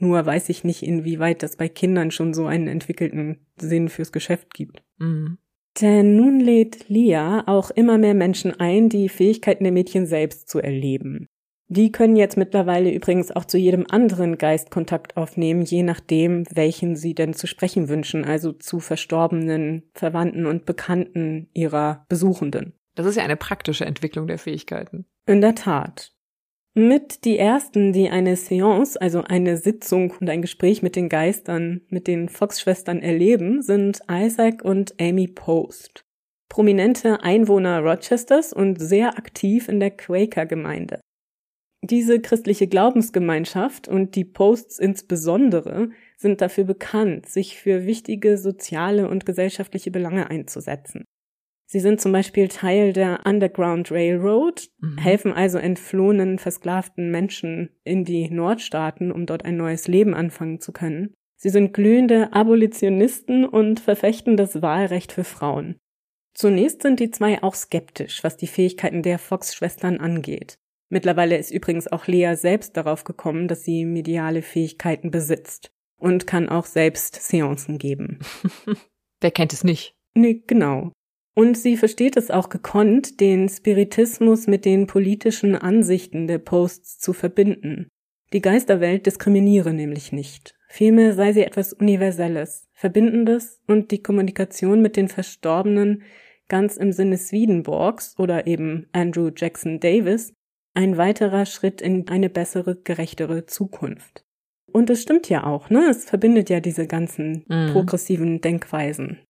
Nur weiß ich nicht, inwieweit das bei Kindern schon so einen entwickelten Sinn fürs Geschäft gibt. Mhm. Denn nun lädt Lia auch immer mehr Menschen ein, die Fähigkeiten der Mädchen selbst zu erleben. Die können jetzt mittlerweile übrigens auch zu jedem anderen Geist Kontakt aufnehmen, je nachdem, welchen sie denn zu sprechen wünschen, also zu verstorbenen Verwandten und Bekannten ihrer Besuchenden. Das ist ja eine praktische Entwicklung der Fähigkeiten. In der Tat. Mit die ersten, die eine Seance, also eine Sitzung und ein Gespräch mit den Geistern, mit den Fox-Schwestern erleben, sind Isaac und Amy Post. Prominente Einwohner Rochesters und sehr aktiv in der Quaker-Gemeinde. Diese christliche Glaubensgemeinschaft und die Posts insbesondere sind dafür bekannt, sich für wichtige soziale und gesellschaftliche Belange einzusetzen. Sie sind zum Beispiel Teil der Underground Railroad, mhm. helfen also entflohenen, versklavten Menschen in die Nordstaaten, um dort ein neues Leben anfangen zu können. Sie sind glühende Abolitionisten und verfechten das Wahlrecht für Frauen. Zunächst sind die zwei auch skeptisch, was die Fähigkeiten der Fox-Schwestern angeht. Mittlerweile ist übrigens auch Lea selbst darauf gekommen, dass sie mediale Fähigkeiten besitzt und kann auch selbst Seancen geben. [LAUGHS] Wer kennt es nicht? Nee, genau. Und sie versteht es auch gekonnt, den Spiritismus mit den politischen Ansichten der Posts zu verbinden. Die Geisterwelt diskriminiere nämlich nicht. Vielmehr sei sie etwas Universelles, Verbindendes und die Kommunikation mit den Verstorbenen ganz im Sinne Swedenborgs oder eben Andrew Jackson Davis ein weiterer Schritt in eine bessere, gerechtere Zukunft. Und es stimmt ja auch, ne? Es verbindet ja diese ganzen mhm. progressiven Denkweisen.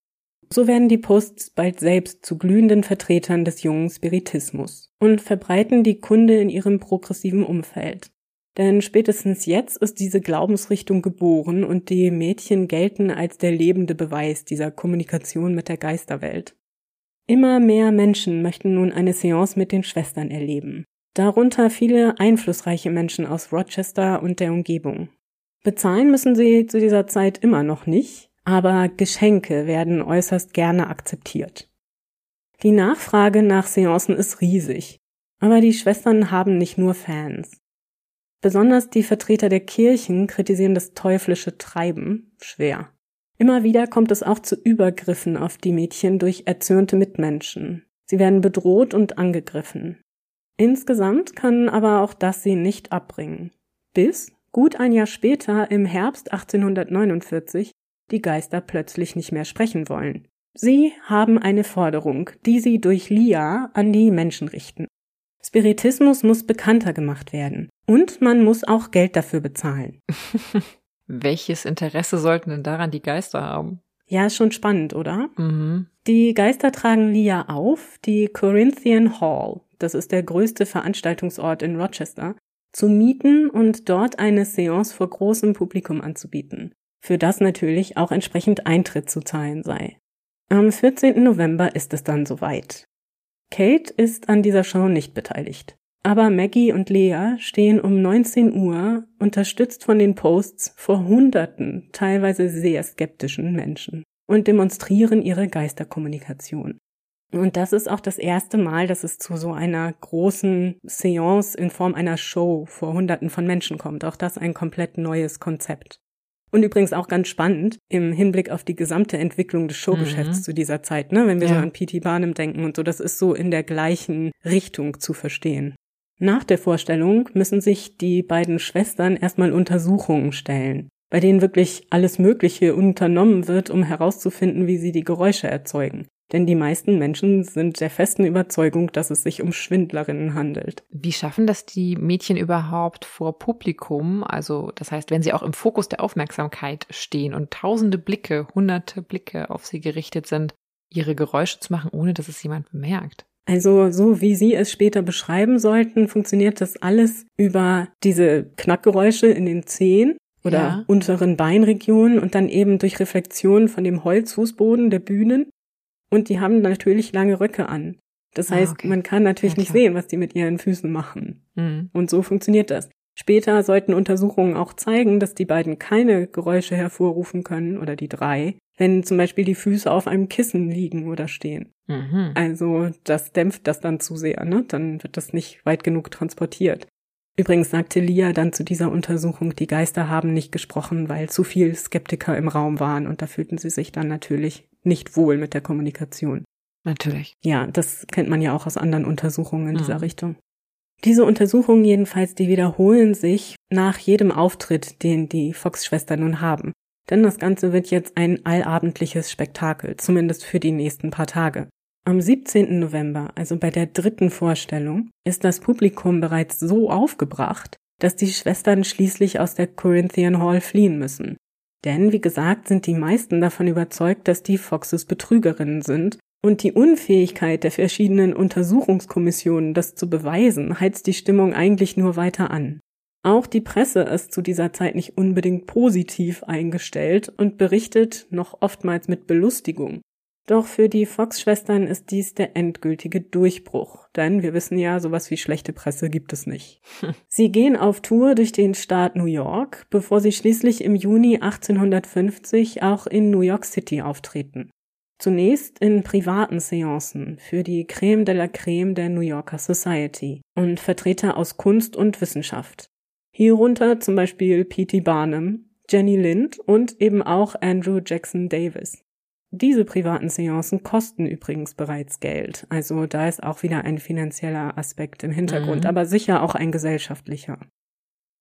So werden die Posts bald selbst zu glühenden Vertretern des jungen Spiritismus und verbreiten die Kunde in ihrem progressiven Umfeld. Denn spätestens jetzt ist diese Glaubensrichtung geboren und die Mädchen gelten als der lebende Beweis dieser Kommunikation mit der Geisterwelt. Immer mehr Menschen möchten nun eine Seance mit den Schwestern erleben. Darunter viele einflussreiche Menschen aus Rochester und der Umgebung. Bezahlen müssen sie zu dieser Zeit immer noch nicht, aber Geschenke werden äußerst gerne akzeptiert. Die Nachfrage nach Seancen ist riesig, aber die Schwestern haben nicht nur Fans. Besonders die Vertreter der Kirchen kritisieren das teuflische Treiben schwer. Immer wieder kommt es auch zu Übergriffen auf die Mädchen durch erzürnte Mitmenschen. Sie werden bedroht und angegriffen. Insgesamt kann aber auch das sie nicht abbringen. Bis, gut ein Jahr später, im Herbst 1849, die Geister plötzlich nicht mehr sprechen wollen. Sie haben eine Forderung, die sie durch Lia an die Menschen richten. Spiritismus muss bekannter gemacht werden. Und man muss auch Geld dafür bezahlen. [LAUGHS] Welches Interesse sollten denn daran die Geister haben? Ja, ist schon spannend, oder? Mhm. Die Geister tragen Lia auf, die Corinthian Hall, das ist der größte Veranstaltungsort in Rochester, zu mieten und dort eine Seance vor großem Publikum anzubieten für das natürlich auch entsprechend Eintritt zu zahlen sei. Am 14. November ist es dann soweit. Kate ist an dieser Show nicht beteiligt. Aber Maggie und Lea stehen um 19 Uhr, unterstützt von den Posts, vor Hunderten, teilweise sehr skeptischen Menschen und demonstrieren ihre Geisterkommunikation. Und das ist auch das erste Mal, dass es zu so einer großen Seance in Form einer Show vor Hunderten von Menschen kommt. Auch das ein komplett neues Konzept. Und übrigens auch ganz spannend im Hinblick auf die gesamte Entwicklung des Showgeschäfts mhm. zu dieser Zeit, ne? Wenn wir ja. so an P.T. Barnum denken und so, das ist so in der gleichen Richtung zu verstehen. Nach der Vorstellung müssen sich die beiden Schwestern erstmal Untersuchungen stellen, bei denen wirklich alles Mögliche unternommen wird, um herauszufinden, wie sie die Geräusche erzeugen. Denn die meisten Menschen sind der festen Überzeugung, dass es sich um Schwindlerinnen handelt. Wie schaffen das die Mädchen überhaupt vor Publikum? Also, das heißt, wenn sie auch im Fokus der Aufmerksamkeit stehen und tausende Blicke, hunderte Blicke auf sie gerichtet sind, ihre Geräusche zu machen, ohne dass es jemand bemerkt? Also so wie Sie es später beschreiben sollten, funktioniert das alles über diese Knackgeräusche in den Zehen oder ja. unteren Beinregionen und dann eben durch Reflexion von dem Holzfußboden der Bühnen und die haben natürlich lange Röcke an. Das ah, heißt, okay. man kann natürlich ja, nicht sehen, was die mit ihren Füßen machen. Mhm. Und so funktioniert das. Später sollten Untersuchungen auch zeigen, dass die beiden keine Geräusche hervorrufen können oder die drei, wenn zum Beispiel die Füße auf einem Kissen liegen oder stehen. Mhm. Also das dämpft das dann zu sehr, ne? Dann wird das nicht weit genug transportiert. Übrigens sagte Lia dann zu dieser Untersuchung, die Geister haben nicht gesprochen, weil zu viel Skeptiker im Raum waren und da fühlten sie sich dann natürlich nicht wohl mit der Kommunikation. Natürlich. Ja, das kennt man ja auch aus anderen Untersuchungen in dieser Mhm. Richtung. Diese Untersuchungen jedenfalls, die wiederholen sich nach jedem Auftritt, den die Fox-Schwestern nun haben. Denn das Ganze wird jetzt ein allabendliches Spektakel, zumindest für die nächsten paar Tage. Am 17. November, also bei der dritten Vorstellung, ist das Publikum bereits so aufgebracht, dass die Schwestern schließlich aus der Corinthian Hall fliehen müssen. Denn, wie gesagt, sind die meisten davon überzeugt, dass die Foxes Betrügerinnen sind und die Unfähigkeit der verschiedenen Untersuchungskommissionen, das zu beweisen, heizt die Stimmung eigentlich nur weiter an. Auch die Presse ist zu dieser Zeit nicht unbedingt positiv eingestellt und berichtet noch oftmals mit Belustigung. Doch für die Fox-Schwestern ist dies der endgültige Durchbruch, denn wir wissen ja, sowas wie schlechte Presse gibt es nicht. [LAUGHS] Sie gehen auf Tour durch den Staat New York, bevor sie schließlich im Juni 1850 auch in New York City auftreten. Zunächst in privaten Seancen für die Creme de la Creme der New Yorker Society und Vertreter aus Kunst und Wissenschaft. Hierunter zum Beispiel P.T. Barnum, Jenny Lind und eben auch Andrew Jackson Davis. Diese privaten Seancen kosten übrigens bereits Geld, also da ist auch wieder ein finanzieller Aspekt im Hintergrund, Mhm. aber sicher auch ein gesellschaftlicher.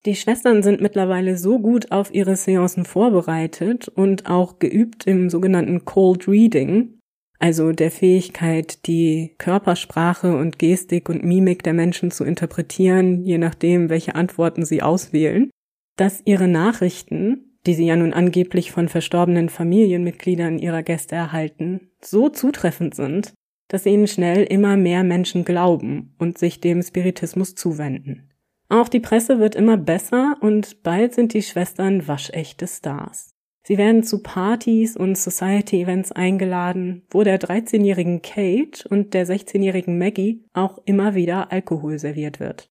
Die Schwestern sind mittlerweile so gut auf ihre Seancen vorbereitet und auch geübt im sogenannten Cold Reading, also der Fähigkeit, die Körpersprache und Gestik und Mimik der Menschen zu interpretieren, je nachdem, welche Antworten sie auswählen, dass ihre Nachrichten, die sie ja nun angeblich von verstorbenen Familienmitgliedern ihrer Gäste erhalten, so zutreffend sind, dass ihnen schnell immer mehr Menschen glauben und sich dem Spiritismus zuwenden. Auch die Presse wird immer besser und bald sind die Schwestern waschechte Stars. Sie werden zu Partys und Society-Events eingeladen, wo der 13-jährigen Kate und der 16-jährigen Maggie auch immer wieder Alkohol serviert wird.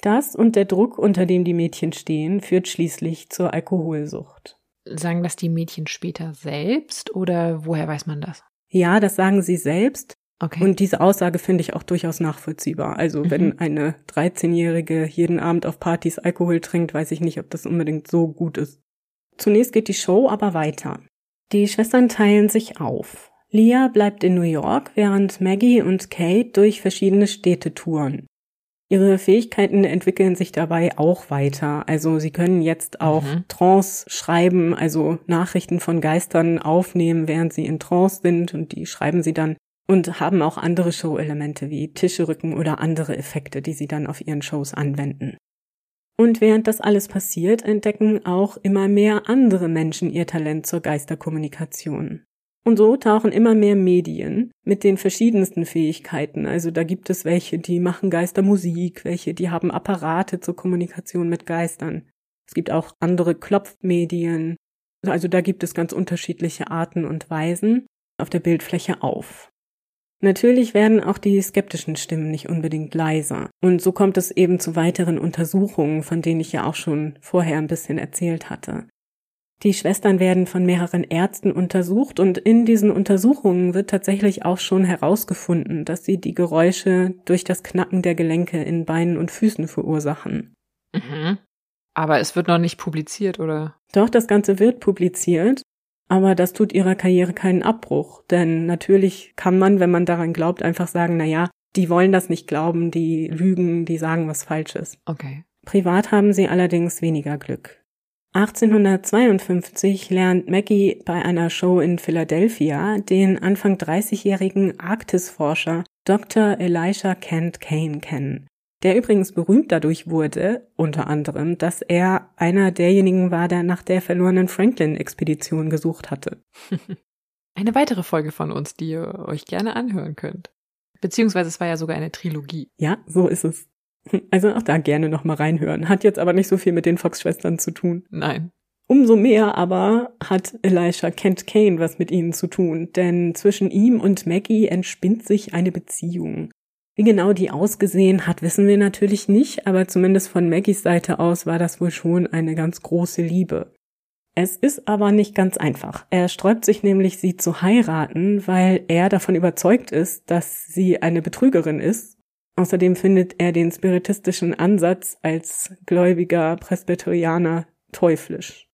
Das und der Druck, unter dem die Mädchen stehen, führt schließlich zur Alkoholsucht. Sagen das die Mädchen später selbst oder woher weiß man das? Ja, das sagen sie selbst, Okay. Und diese Aussage finde ich auch durchaus nachvollziehbar. Also wenn Mhm. eine 13-Jährige jeden Abend auf Partys Alkohol trinkt, weiß ich nicht, ob das unbedingt so gut ist. Zunächst geht die Show aber weiter. Die Schwestern teilen sich auf. Leah bleibt in New York, während Maggie und Kate durch verschiedene Städte touren. Ihre Fähigkeiten entwickeln sich dabei auch weiter. Also sie können jetzt auch Mhm. Trance schreiben, also Nachrichten von Geistern aufnehmen, während sie in Trance sind und die schreiben sie dann und haben auch andere Show-Elemente wie Tischerücken oder andere Effekte, die sie dann auf ihren Shows anwenden. Und während das alles passiert, entdecken auch immer mehr andere Menschen ihr Talent zur Geisterkommunikation. Und so tauchen immer mehr Medien mit den verschiedensten Fähigkeiten. Also da gibt es welche, die machen Geistermusik, welche, die haben Apparate zur Kommunikation mit Geistern. Es gibt auch andere Klopfmedien. Also da gibt es ganz unterschiedliche Arten und Weisen auf der Bildfläche auf. Natürlich werden auch die skeptischen Stimmen nicht unbedingt leiser. Und so kommt es eben zu weiteren Untersuchungen, von denen ich ja auch schon vorher ein bisschen erzählt hatte. Die Schwestern werden von mehreren Ärzten untersucht und in diesen Untersuchungen wird tatsächlich auch schon herausgefunden, dass sie die Geräusche durch das Knacken der Gelenke in Beinen und Füßen verursachen. Mhm. Aber es wird noch nicht publiziert, oder? Doch das Ganze wird publiziert, aber das tut ihrer Karriere keinen Abbruch, denn natürlich kann man, wenn man daran glaubt, einfach sagen, na ja, die wollen das nicht glauben, die lügen, die sagen was Falsches. Okay. Privat haben sie allerdings weniger Glück. 1852 lernt Maggie bei einer Show in Philadelphia den Anfang 30-jährigen Arktisforscher Dr. Elisha Kent Kane kennen, der übrigens berühmt dadurch wurde, unter anderem, dass er einer derjenigen war, der nach der verlorenen Franklin-Expedition gesucht hatte. [LAUGHS] Eine weitere Folge von uns, die ihr euch gerne anhören könnt. Beziehungsweise es war ja sogar eine Trilogie. Ja, so ist es. Also auch da gerne noch mal reinhören. Hat jetzt aber nicht so viel mit den Fox-Schwestern zu tun. Nein. Umso mehr aber hat Elisha Kent Kane was mit ihnen zu tun, denn zwischen ihm und Maggie entspinnt sich eine Beziehung. Wie genau die ausgesehen hat, wissen wir natürlich nicht, aber zumindest von Maggies Seite aus war das wohl schon eine ganz große Liebe. Es ist aber nicht ganz einfach. Er sträubt sich nämlich, sie zu heiraten, weil er davon überzeugt ist, dass sie eine Betrügerin ist. Außerdem findet er den spiritistischen Ansatz als gläubiger Presbyterianer teuflisch.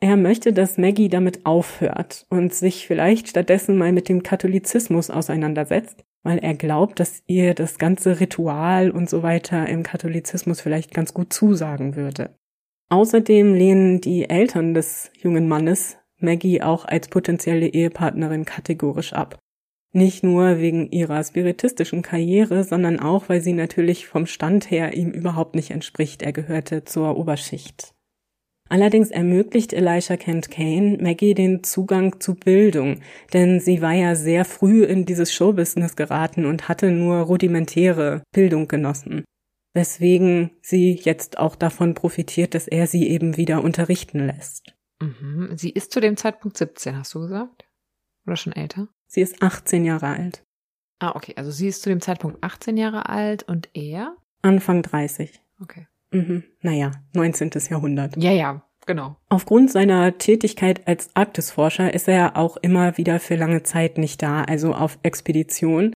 Er möchte, dass Maggie damit aufhört und sich vielleicht stattdessen mal mit dem Katholizismus auseinandersetzt, weil er glaubt, dass ihr das ganze Ritual und so weiter im Katholizismus vielleicht ganz gut zusagen würde. Außerdem lehnen die Eltern des jungen Mannes Maggie auch als potenzielle Ehepartnerin kategorisch ab. Nicht nur wegen ihrer spiritistischen Karriere, sondern auch, weil sie natürlich vom Stand her ihm überhaupt nicht entspricht. Er gehörte zur Oberschicht. Allerdings ermöglicht Elisha Kent Kane Maggie den Zugang zu Bildung, denn sie war ja sehr früh in dieses Showbusiness geraten und hatte nur rudimentäre Bildung genossen. Weswegen sie jetzt auch davon profitiert, dass er sie eben wieder unterrichten lässt. Mhm. Sie ist zu dem Zeitpunkt 17, hast du gesagt? Oder schon älter? Sie ist 18 Jahre alt. Ah, okay. Also sie ist zu dem Zeitpunkt 18 Jahre alt und er? Anfang 30. Okay. Mhm. Naja, 19. Jahrhundert. Ja, ja, genau. Aufgrund seiner Tätigkeit als Arktisforscher ist er auch immer wieder für lange Zeit nicht da, also auf Expedition.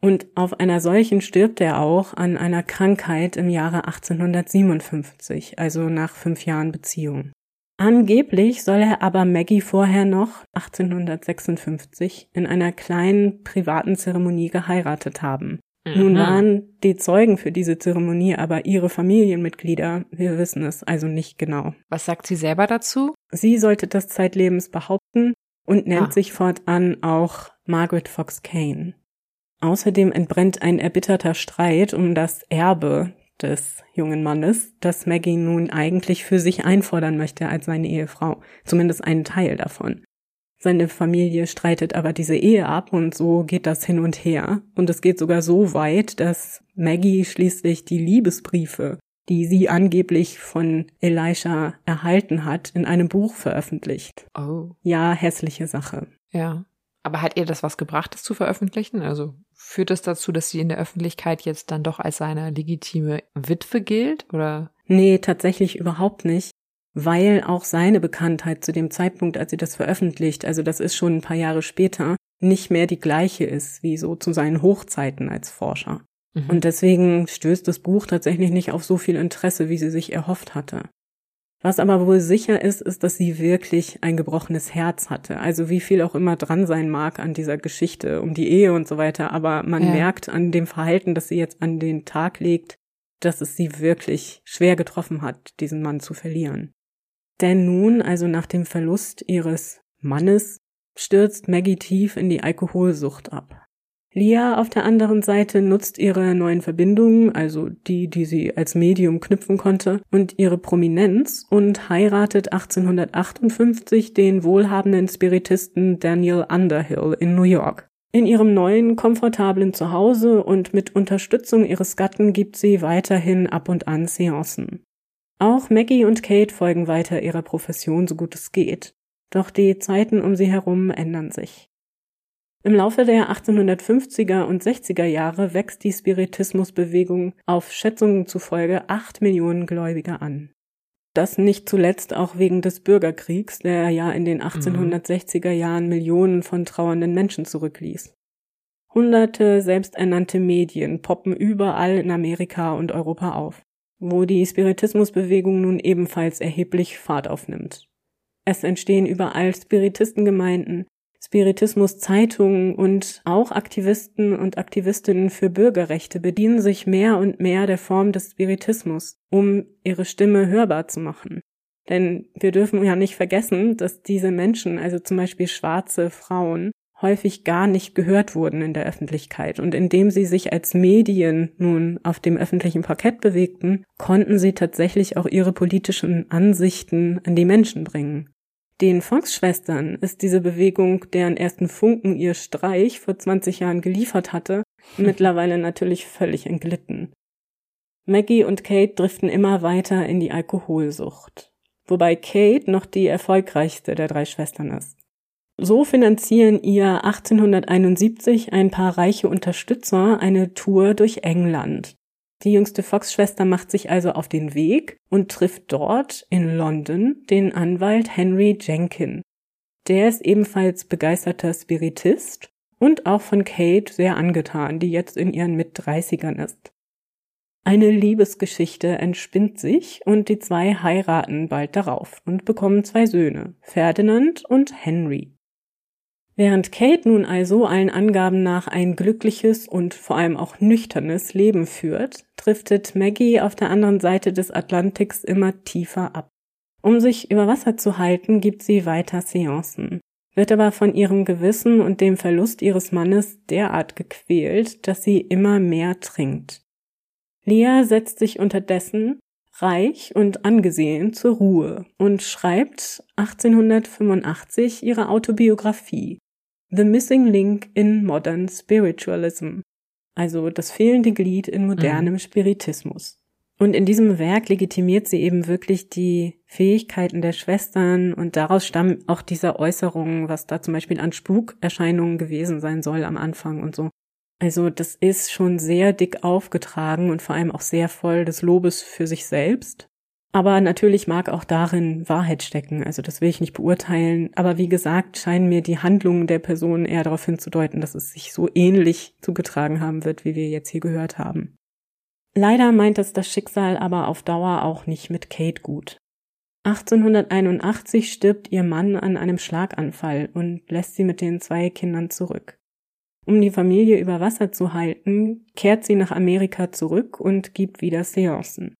Und auf einer solchen stirbt er auch an einer Krankheit im Jahre 1857, also nach fünf Jahren Beziehung. Angeblich soll er aber Maggie vorher noch 1856 in einer kleinen privaten Zeremonie geheiratet haben. Nun waren die Zeugen für diese Zeremonie aber ihre Familienmitglieder. Wir wissen es also nicht genau. Was sagt sie selber dazu? Sie sollte das zeitlebens behaupten und nennt Ah. sich fortan auch Margaret Fox Kane. Außerdem entbrennt ein erbitterter Streit um das Erbe des jungen Mannes, das Maggie nun eigentlich für sich einfordern möchte als seine Ehefrau, zumindest einen Teil davon. Seine Familie streitet aber diese Ehe ab und so geht das hin und her. Und es geht sogar so weit, dass Maggie schließlich die Liebesbriefe, die sie angeblich von Elisha erhalten hat, in einem Buch veröffentlicht. Oh. Ja, hässliche Sache. Ja. Aber hat ihr das was gebracht, das zu veröffentlichen? Also führt das dazu, dass sie in der Öffentlichkeit jetzt dann doch als seine legitime Witwe gilt? Oder? Nee, tatsächlich überhaupt nicht, weil auch seine Bekanntheit zu dem Zeitpunkt, als sie das veröffentlicht, also das ist schon ein paar Jahre später, nicht mehr die gleiche ist wie so zu seinen Hochzeiten als Forscher. Mhm. Und deswegen stößt das Buch tatsächlich nicht auf so viel Interesse, wie sie sich erhofft hatte. Was aber wohl sicher ist, ist, dass sie wirklich ein gebrochenes Herz hatte. Also wie viel auch immer dran sein mag an dieser Geschichte um die Ehe und so weiter. Aber man Ja. merkt an dem Verhalten, das sie jetzt an den Tag legt, dass es sie wirklich schwer getroffen hat, diesen Mann zu verlieren. Denn nun, also nach dem Verlust ihres Mannes, stürzt Maggie tief in die Alkoholsucht ab. Lia auf der anderen Seite nutzt ihre neuen Verbindungen, also die, die sie als Medium knüpfen konnte, und ihre Prominenz und heiratet 1858 den wohlhabenden Spiritisten Daniel Underhill in New York. In ihrem neuen, komfortablen Zuhause und mit Unterstützung ihres Gatten gibt sie weiterhin ab und an Seancen. Auch Maggie und Kate folgen weiter ihrer Profession, so gut es geht. Doch die Zeiten um sie herum ändern sich. Im Laufe der 1850er und 60er Jahre wächst die Spiritismusbewegung auf Schätzungen zufolge acht Millionen Gläubiger an. Das nicht zuletzt auch wegen des Bürgerkriegs, der ja in den 1860er Jahren Millionen von trauernden Menschen zurückließ. Hunderte selbsternannte Medien poppen überall in Amerika und Europa auf, wo die Spiritismusbewegung nun ebenfalls erheblich Fahrt aufnimmt. Es entstehen überall Spiritistengemeinden, Spiritismuszeitungen und auch Aktivisten und Aktivistinnen für Bürgerrechte bedienen sich mehr und mehr der Form des Spiritismus, um ihre Stimme hörbar zu machen. Denn wir dürfen ja nicht vergessen, dass diese Menschen, also zum Beispiel schwarze Frauen, häufig gar nicht gehört wurden in der Öffentlichkeit. Und indem sie sich als Medien nun auf dem öffentlichen Parkett bewegten, konnten sie tatsächlich auch ihre politischen Ansichten an die Menschen bringen. Den Fox-Schwestern ist diese Bewegung, deren ersten Funken ihr Streich vor 20 Jahren geliefert hatte, [LAUGHS] mittlerweile natürlich völlig entglitten. Maggie und Kate driften immer weiter in die Alkoholsucht, wobei Kate noch die erfolgreichste der drei Schwestern ist. So finanzieren ihr 1871 ein paar reiche Unterstützer eine Tour durch England. Die jüngste Fox-Schwester macht sich also auf den Weg und trifft dort in London den Anwalt Henry Jenkin. Der ist ebenfalls begeisterter Spiritist und auch von Kate sehr angetan, die jetzt in ihren Mit-30ern ist. Eine Liebesgeschichte entspinnt sich und die zwei heiraten bald darauf und bekommen zwei Söhne, Ferdinand und Henry. Während Kate nun also allen Angaben nach ein glückliches und vor allem auch nüchternes Leben führt, driftet Maggie auf der anderen Seite des Atlantiks immer tiefer ab. Um sich über Wasser zu halten, gibt sie weiter Seancen, wird aber von ihrem Gewissen und dem Verlust ihres Mannes derart gequält, dass sie immer mehr trinkt. Lea setzt sich unterdessen reich und angesehen zur Ruhe und schreibt 1885 ihre Autobiografie The Missing Link in Modern Spiritualism, also das fehlende Glied in modernem mhm. Spiritismus. Und in diesem Werk legitimiert sie eben wirklich die Fähigkeiten der Schwestern und daraus stammen auch diese Äußerungen, was da zum Beispiel an Spukerscheinungen gewesen sein soll am Anfang und so. Also das ist schon sehr dick aufgetragen und vor allem auch sehr voll des Lobes für sich selbst. Aber natürlich mag auch darin Wahrheit stecken, also das will ich nicht beurteilen. Aber wie gesagt, scheinen mir die Handlungen der Person eher darauf hinzudeuten, dass es sich so ähnlich zugetragen haben wird, wie wir jetzt hier gehört haben. Leider meint es das Schicksal aber auf Dauer auch nicht mit Kate gut. 1881 stirbt ihr Mann an einem Schlaganfall und lässt sie mit den zwei Kindern zurück. Um die Familie über Wasser zu halten, kehrt sie nach Amerika zurück und gibt wieder Seancen.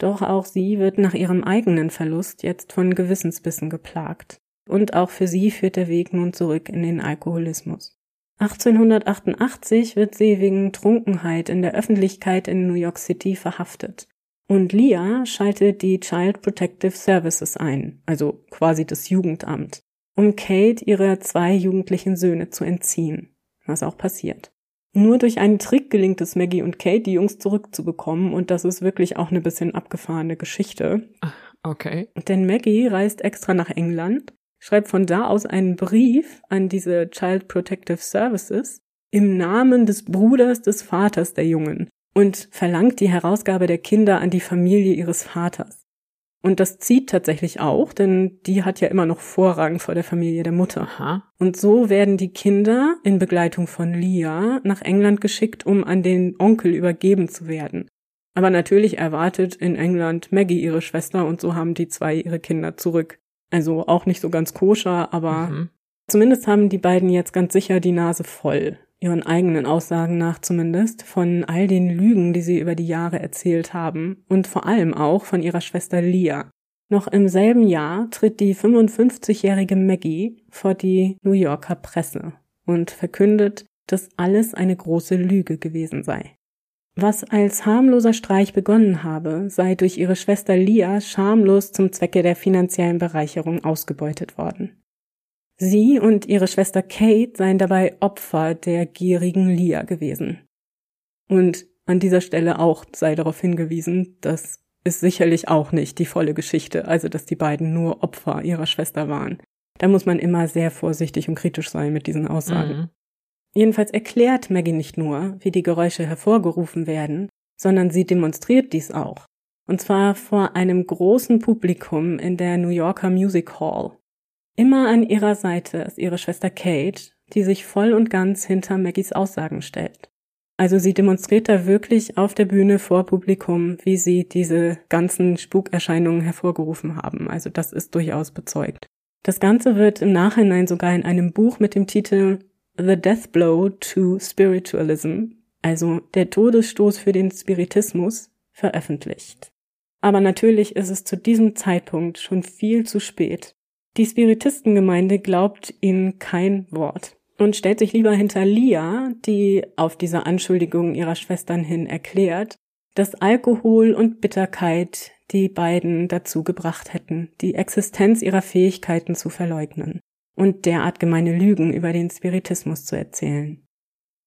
Doch auch sie wird nach ihrem eigenen Verlust jetzt von Gewissensbissen geplagt. Und auch für sie führt der Weg nun zurück in den Alkoholismus. 1888 wird sie wegen Trunkenheit in der Öffentlichkeit in New York City verhaftet. Und Lia schaltet die Child Protective Services ein, also quasi das Jugendamt, um Kate ihre zwei jugendlichen Söhne zu entziehen, was auch passiert. Nur durch einen Trick gelingt es Maggie und Kate, die Jungs zurückzubekommen, und das ist wirklich auch eine bisschen abgefahrene Geschichte. Okay. Denn Maggie reist extra nach England, schreibt von da aus einen Brief an diese Child Protective Services im Namen des Bruders des Vaters der Jungen und verlangt die Herausgabe der Kinder an die Familie ihres Vaters. Und das zieht tatsächlich auch, denn die hat ja immer noch Vorrang vor der Familie der Mutter. Aha. Und so werden die Kinder in Begleitung von Lia nach England geschickt, um an den Onkel übergeben zu werden. Aber natürlich erwartet in England Maggie ihre Schwester und so haben die zwei ihre Kinder zurück. Also auch nicht so ganz koscher, aber mhm. zumindest haben die beiden jetzt ganz sicher die Nase voll, ihren eigenen Aussagen nach zumindest, von all den Lügen, die sie über die Jahre erzählt haben und vor allem auch von ihrer Schwester Lia. Noch im selben Jahr tritt die 55-jährige Maggie vor die New Yorker Presse und verkündet, dass alles eine große Lüge gewesen sei. Was als harmloser Streich begonnen habe, sei durch ihre Schwester Lia schamlos zum Zwecke der finanziellen Bereicherung ausgebeutet worden. Sie und ihre Schwester Kate seien dabei Opfer der gierigen Lia gewesen. Und an dieser Stelle auch sei darauf hingewiesen, das ist sicherlich auch nicht die volle Geschichte, also dass die beiden nur Opfer ihrer Schwester waren. Da muss man immer sehr vorsichtig und kritisch sein mit diesen Aussagen. Mhm. Jedenfalls erklärt Maggie nicht nur, wie die Geräusche hervorgerufen werden, sondern sie demonstriert dies auch. Und zwar vor einem großen Publikum in der New Yorker Music Hall. Immer an ihrer Seite ist ihre Schwester Kate, die sich voll und ganz hinter Maggies Aussagen stellt. Also sie demonstriert da wirklich auf der Bühne vor Publikum, wie sie diese ganzen Spukerscheinungen hervorgerufen haben. Also das ist durchaus bezeugt. Das Ganze wird im Nachhinein sogar in einem Buch mit dem Titel The Death Blow to Spiritualism, also der Todesstoß für den Spiritismus, veröffentlicht. Aber natürlich ist es zu diesem Zeitpunkt schon viel zu spät. Die Spiritistengemeinde glaubt ihnen kein Wort und stellt sich lieber hinter Lia, die auf diese Anschuldigungen ihrer Schwestern hin erklärt, dass Alkohol und Bitterkeit die beiden dazu gebracht hätten, die Existenz ihrer Fähigkeiten zu verleugnen und derart gemeine Lügen über den Spiritismus zu erzählen.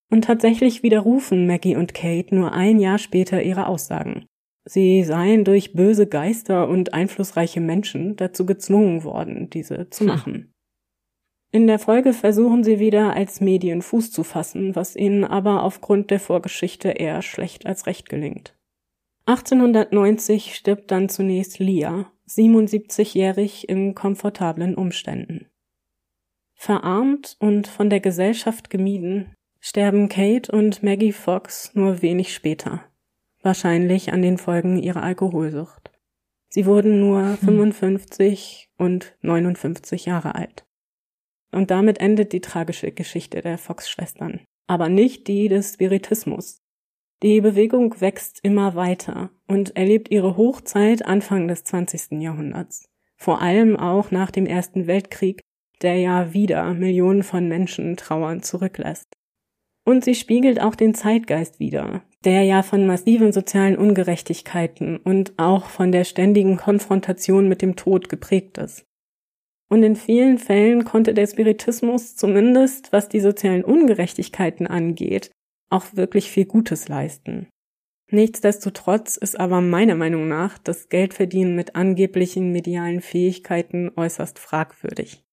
Und tatsächlich widerrufen Maggie und Kate nur ein Jahr später ihre Aussagen. Sie seien durch böse Geister und einflussreiche Menschen dazu gezwungen worden, diese zu hm. machen. In der Folge versuchen sie wieder als Medien Fuß zu fassen, was ihnen aber aufgrund der Vorgeschichte eher schlecht als recht gelingt. 1890 stirbt dann zunächst Leah, 77-jährig in komfortablen Umständen. Verarmt und von der Gesellschaft gemieden, sterben Kate und Maggie Fox nur wenig später, wahrscheinlich an den Folgen ihrer Alkoholsucht. Sie wurden nur 55 hm. und 59 Jahre alt. Und damit endet die tragische Geschichte der Fox-Schwestern, aber nicht die des Spiritismus. Die Bewegung wächst immer weiter und erlebt ihre Hochzeit Anfang des 20. Jahrhunderts. Vor allem auch nach dem Ersten Weltkrieg, der ja wieder Millionen von Menschen trauernd zurücklässt. Und sie spiegelt auch den Zeitgeist wider, der ja von massiven sozialen Ungerechtigkeiten und auch von der ständigen Konfrontation mit dem Tod geprägt ist. Und in vielen Fällen konnte der Spiritismus zumindest, was die sozialen Ungerechtigkeiten angeht, auch wirklich viel Gutes leisten. Nichtsdestotrotz ist aber meiner Meinung nach das Geldverdienen mit angeblichen medialen Fähigkeiten äußerst fragwürdig.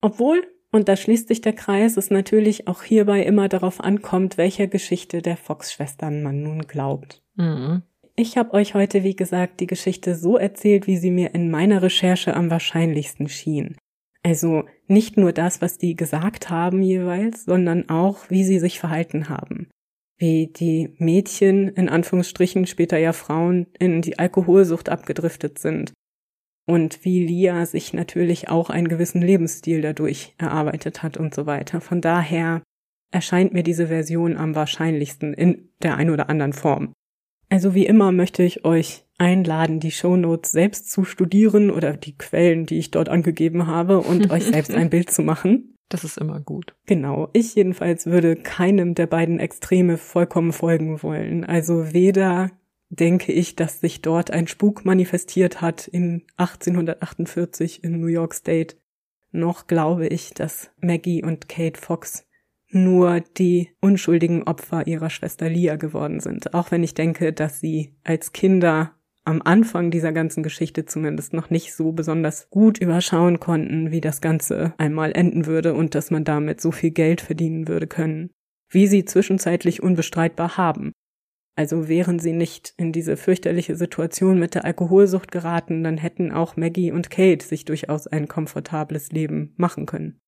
Obwohl und da schließt sich der Kreis, es natürlich auch hierbei immer darauf ankommt, welcher Geschichte der Fox-Schwestern man nun glaubt. Mhm. Ich habe euch heute, wie gesagt, die Geschichte so erzählt, wie sie mir in meiner Recherche am wahrscheinlichsten schien. Also nicht nur das, was die gesagt haben jeweils, sondern auch, wie sie sich verhalten haben. Wie die Mädchen, in Anführungsstrichen später ja Frauen, in die Alkoholsucht abgedriftet sind und wie Lia sich natürlich auch einen gewissen Lebensstil dadurch erarbeitet hat und so weiter. Von daher erscheint mir diese Version am wahrscheinlichsten in der ein oder anderen Form. Also wie immer möchte ich euch einladen, die Shownotes selbst zu studieren oder die Quellen, die ich dort angegeben habe und euch [LAUGHS] selbst ein Bild zu machen. Das ist immer gut. Genau. Ich jedenfalls würde keinem der beiden Extreme vollkommen folgen wollen. Also weder denke ich, dass sich dort ein Spuk manifestiert hat in 1848 in New York State. Noch glaube ich, dass Maggie und Kate Fox nur die unschuldigen Opfer ihrer Schwester Lia geworden sind. Auch wenn ich denke, dass sie als Kinder am Anfang dieser ganzen Geschichte zumindest noch nicht so besonders gut überschauen konnten, wie das Ganze einmal enden würde und dass man damit so viel Geld verdienen würde können, wie sie zwischenzeitlich unbestreitbar haben. Also wären sie nicht in diese fürchterliche Situation mit der Alkoholsucht geraten, dann hätten auch Maggie und Kate sich durchaus ein komfortables Leben machen können.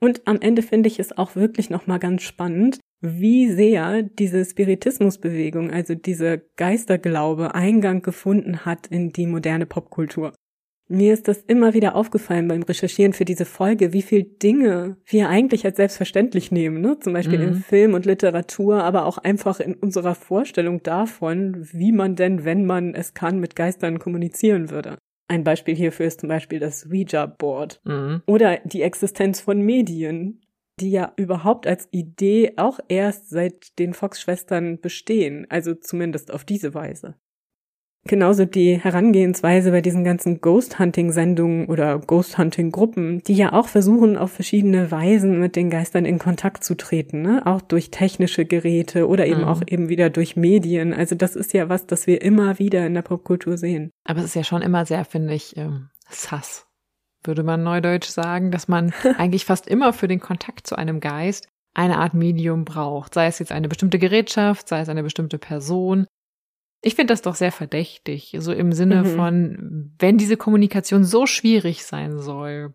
Und am Ende finde ich es auch wirklich nochmal ganz spannend, wie sehr diese Spiritismusbewegung, also dieser Geisterglaube Eingang gefunden hat in die moderne Popkultur. Mir ist das immer wieder aufgefallen beim Recherchieren für diese Folge, wie viel Dinge wir eigentlich als selbstverständlich nehmen, ne? Zum Beispiel mhm. in Film und Literatur, aber auch einfach in unserer Vorstellung davon, wie man denn, wenn man es kann, mit Geistern kommunizieren würde. Ein Beispiel hierfür ist zum Beispiel das Ouija-Board mhm. oder die Existenz von Medien, die ja überhaupt als Idee auch erst seit den Fox-Schwestern bestehen, also zumindest auf diese Weise. Genauso die Herangehensweise bei diesen ganzen Ghost-Hunting-Sendungen oder Ghost-Hunting-Gruppen, die ja auch versuchen, auf verschiedene Weisen mit den Geistern in Kontakt zu treten, ne? auch durch technische Geräte oder eben mhm. auch eben wieder durch Medien. Also das ist ja was, das wir immer wieder in der Popkultur sehen. Aber es ist ja schon immer sehr, finde ich, ähm, sass, würde man neudeutsch sagen, dass man [LAUGHS] eigentlich fast immer für den Kontakt zu einem Geist eine Art Medium braucht. Sei es jetzt eine bestimmte Gerätschaft, sei es eine bestimmte Person. Ich finde das doch sehr verdächtig, so im Sinne mhm. von, wenn diese Kommunikation so schwierig sein soll,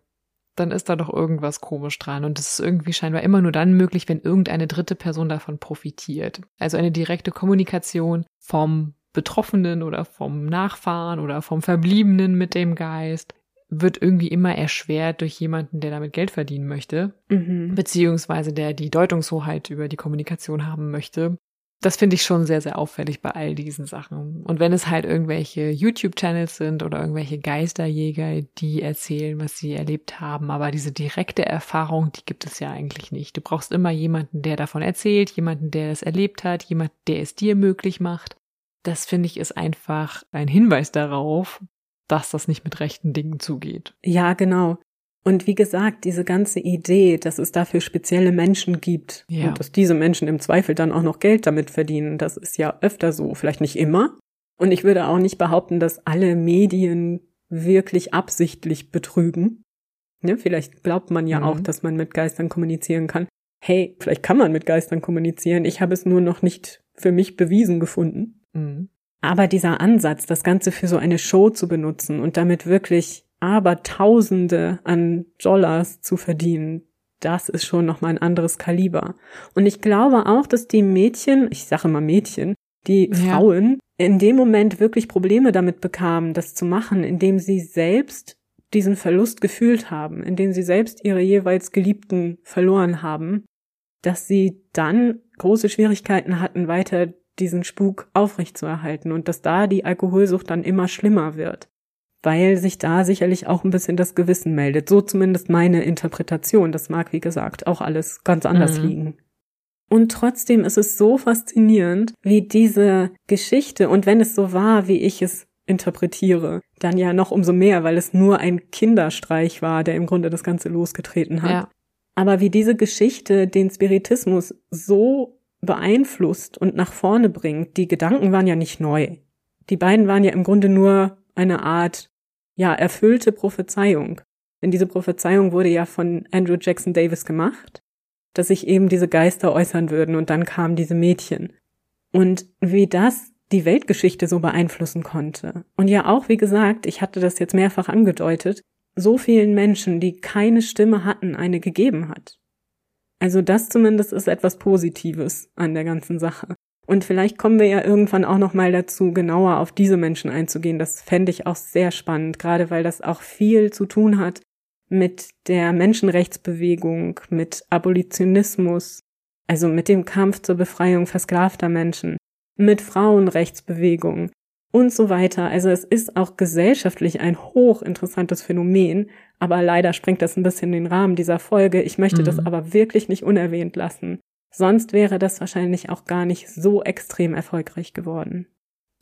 dann ist da doch irgendwas komisch dran. Und es ist irgendwie scheinbar immer nur dann möglich, wenn irgendeine dritte Person davon profitiert. Also eine direkte Kommunikation vom Betroffenen oder vom Nachfahren oder vom Verbliebenen mit dem Geist wird irgendwie immer erschwert durch jemanden, der damit Geld verdienen möchte, mhm. beziehungsweise der die Deutungshoheit über die Kommunikation haben möchte. Das finde ich schon sehr, sehr auffällig bei all diesen Sachen. Und wenn es halt irgendwelche YouTube-Channels sind oder irgendwelche Geisterjäger, die erzählen, was sie erlebt haben, aber diese direkte Erfahrung, die gibt es ja eigentlich nicht. Du brauchst immer jemanden, der davon erzählt, jemanden, der es erlebt hat, jemand, der es dir möglich macht. Das finde ich ist einfach ein Hinweis darauf, dass das nicht mit rechten Dingen zugeht. Ja, genau. Und wie gesagt, diese ganze Idee, dass es dafür spezielle Menschen gibt ja. und dass diese Menschen im Zweifel dann auch noch Geld damit verdienen, das ist ja öfter so, vielleicht nicht immer. Und ich würde auch nicht behaupten, dass alle Medien wirklich absichtlich betrügen. Ja, vielleicht glaubt man ja mhm. auch, dass man mit Geistern kommunizieren kann. Hey, vielleicht kann man mit Geistern kommunizieren. Ich habe es nur noch nicht für mich bewiesen gefunden. Mhm. Aber dieser Ansatz, das Ganze für so eine Show zu benutzen und damit wirklich aber Tausende an Dollars zu verdienen, das ist schon nochmal ein anderes Kaliber. Und ich glaube auch, dass die Mädchen, ich sage mal Mädchen, die ja. Frauen in dem Moment wirklich Probleme damit bekamen, das zu machen, indem sie selbst diesen Verlust gefühlt haben, indem sie selbst ihre jeweils Geliebten verloren haben, dass sie dann große Schwierigkeiten hatten, weiter diesen Spuk aufrechtzuerhalten und dass da die Alkoholsucht dann immer schlimmer wird, weil sich da sicherlich auch ein bisschen das Gewissen meldet. So zumindest meine Interpretation. Das mag, wie gesagt, auch alles ganz anders mhm. liegen. Und trotzdem ist es so faszinierend, wie diese Geschichte, und wenn es so war, wie ich es interpretiere, dann ja noch umso mehr, weil es nur ein Kinderstreich war, der im Grunde das Ganze losgetreten hat. Ja. Aber wie diese Geschichte den Spiritismus so beeinflusst und nach vorne bringt, die Gedanken waren ja nicht neu. Die beiden waren ja im Grunde nur eine Art, ja, erfüllte Prophezeiung. Denn diese Prophezeiung wurde ja von Andrew Jackson Davis gemacht dass sich eben diese Geister äußern würden und dann kamen diese Mädchen. Und wie das die Weltgeschichte so beeinflussen konnte. Und ja auch, wie gesagt, ich hatte das jetzt mehrfach angedeutet, so vielen Menschen, die keine Stimme hatten, eine gegeben hat. Also das zumindest ist etwas Positives an der ganzen Sache. Und vielleicht kommen wir ja irgendwann auch noch mal dazu, genauer auf diese Menschen einzugehen. Das fände ich auch sehr spannend, gerade weil das auch viel zu tun hat mit der Menschenrechtsbewegung, mit Abolitionismus, also mit dem Kampf zur Befreiung versklavter Menschen, mit Frauenrechtsbewegung und so weiter. Also es ist auch gesellschaftlich ein hochinteressantes Phänomen, aber leider sprengt das ein bisschen den Rahmen dieser Folge. Ich möchte mhm. das aber wirklich nicht unerwähnt lassen. Sonst wäre das wahrscheinlich auch gar nicht so extrem erfolgreich geworden.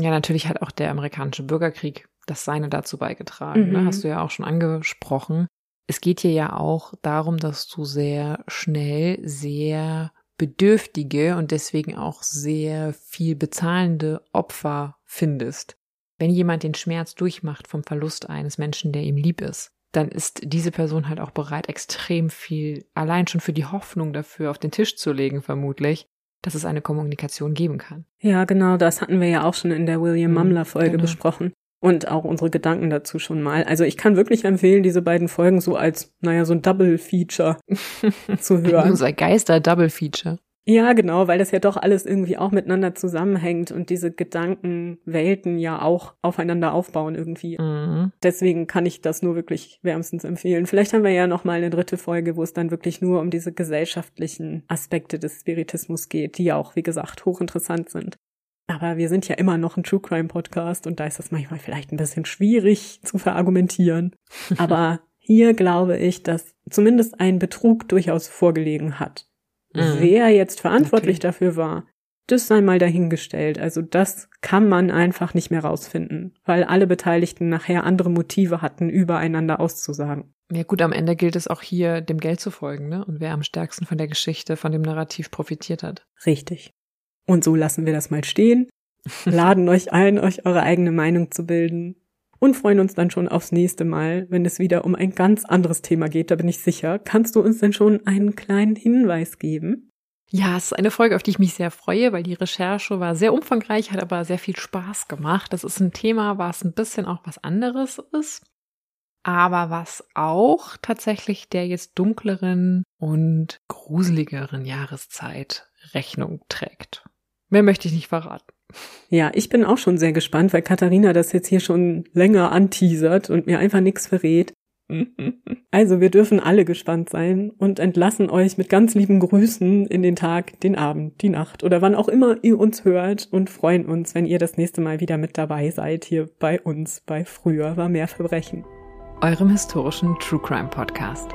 Ja, natürlich hat auch der amerikanische Bürgerkrieg das Seine dazu beigetragen. Ne? Mhm. Ne? Hast du ja auch schon angesprochen es geht hier ja auch darum, dass du sehr schnell sehr bedürftige und deswegen auch sehr viel bezahlende Opfer findest. Wenn jemand den Schmerz durchmacht vom Verlust eines Menschen, der ihm lieb ist, dann ist diese Person halt auch bereit, extrem viel allein schon für die Hoffnung dafür auf den Tisch zu legen, vermutlich, dass es eine Kommunikation geben kann. Ja, genau, das hatten wir ja auch schon in der William Mumler Folge genau. besprochen und auch unsere Gedanken dazu schon mal. Also ich kann wirklich empfehlen, diese beiden Folgen so als, naja, so ein Double-Feature [LAUGHS] zu hören. Unser Geister-Double-Feature. Ja, genau, weil das ja doch alles irgendwie auch miteinander zusammenhängt und diese Gedankenwelten ja auch aufeinander aufbauen irgendwie. Mhm. Deswegen kann ich das nur wirklich wärmstens empfehlen. Vielleicht haben wir ja noch mal eine dritte Folge, wo es dann wirklich nur um diese gesellschaftlichen Aspekte des Spiritismus geht, die ja auch, wie gesagt, hochinteressant sind. Aber wir sind ja immer noch ein True Crime Podcast und da ist das manchmal vielleicht ein bisschen schwierig zu verargumentieren. [LAUGHS] Aber hier glaube ich, dass zumindest ein Betrug durchaus vorgelegen hat. Mhm. Wer jetzt verantwortlich okay. dafür war, das sei mal dahingestellt. Also das kann man einfach nicht mehr rausfinden, weil alle Beteiligten nachher andere Motive hatten, übereinander auszusagen. Ja gut, am Ende gilt es auch hier, dem Geld zu folgen, ne? Und wer am stärksten von der Geschichte, von dem Narrativ profitiert hat. Richtig. Und so lassen wir das mal stehen, [LAUGHS] laden euch ein, euch eure eigene Meinung zu bilden und freuen uns dann schon aufs nächste Mal, wenn es wieder um ein ganz anderes Thema geht, da bin ich sicher. Kannst du uns denn schon einen kleinen Hinweis geben? Ja, es ist eine Folge, auf die ich mich sehr freue, weil die Recherche war sehr umfangreich, hat aber sehr viel Spaß gemacht. Das ist ein Thema, was ein bisschen auch was anderes ist, aber was auch tatsächlich der jetzt dunkleren und gruseligeren Jahreszeit Rechnung trägt. Mehr möchte ich nicht verraten. Ja, ich bin auch schon sehr gespannt, weil Katharina das jetzt hier schon länger anteasert und mir einfach nichts verrät. [LAUGHS] Also wir dürfen alle gespannt sein und entlassen euch mit ganz lieben Grüßen in den Tag, den Abend, die Nacht oder wann auch immer ihr uns hört und freuen uns, wenn ihr das nächste Mal wieder mit dabei seid hier bei uns bei Früher war mehr Verbrechen. Eurem historischen True Crime Podcast.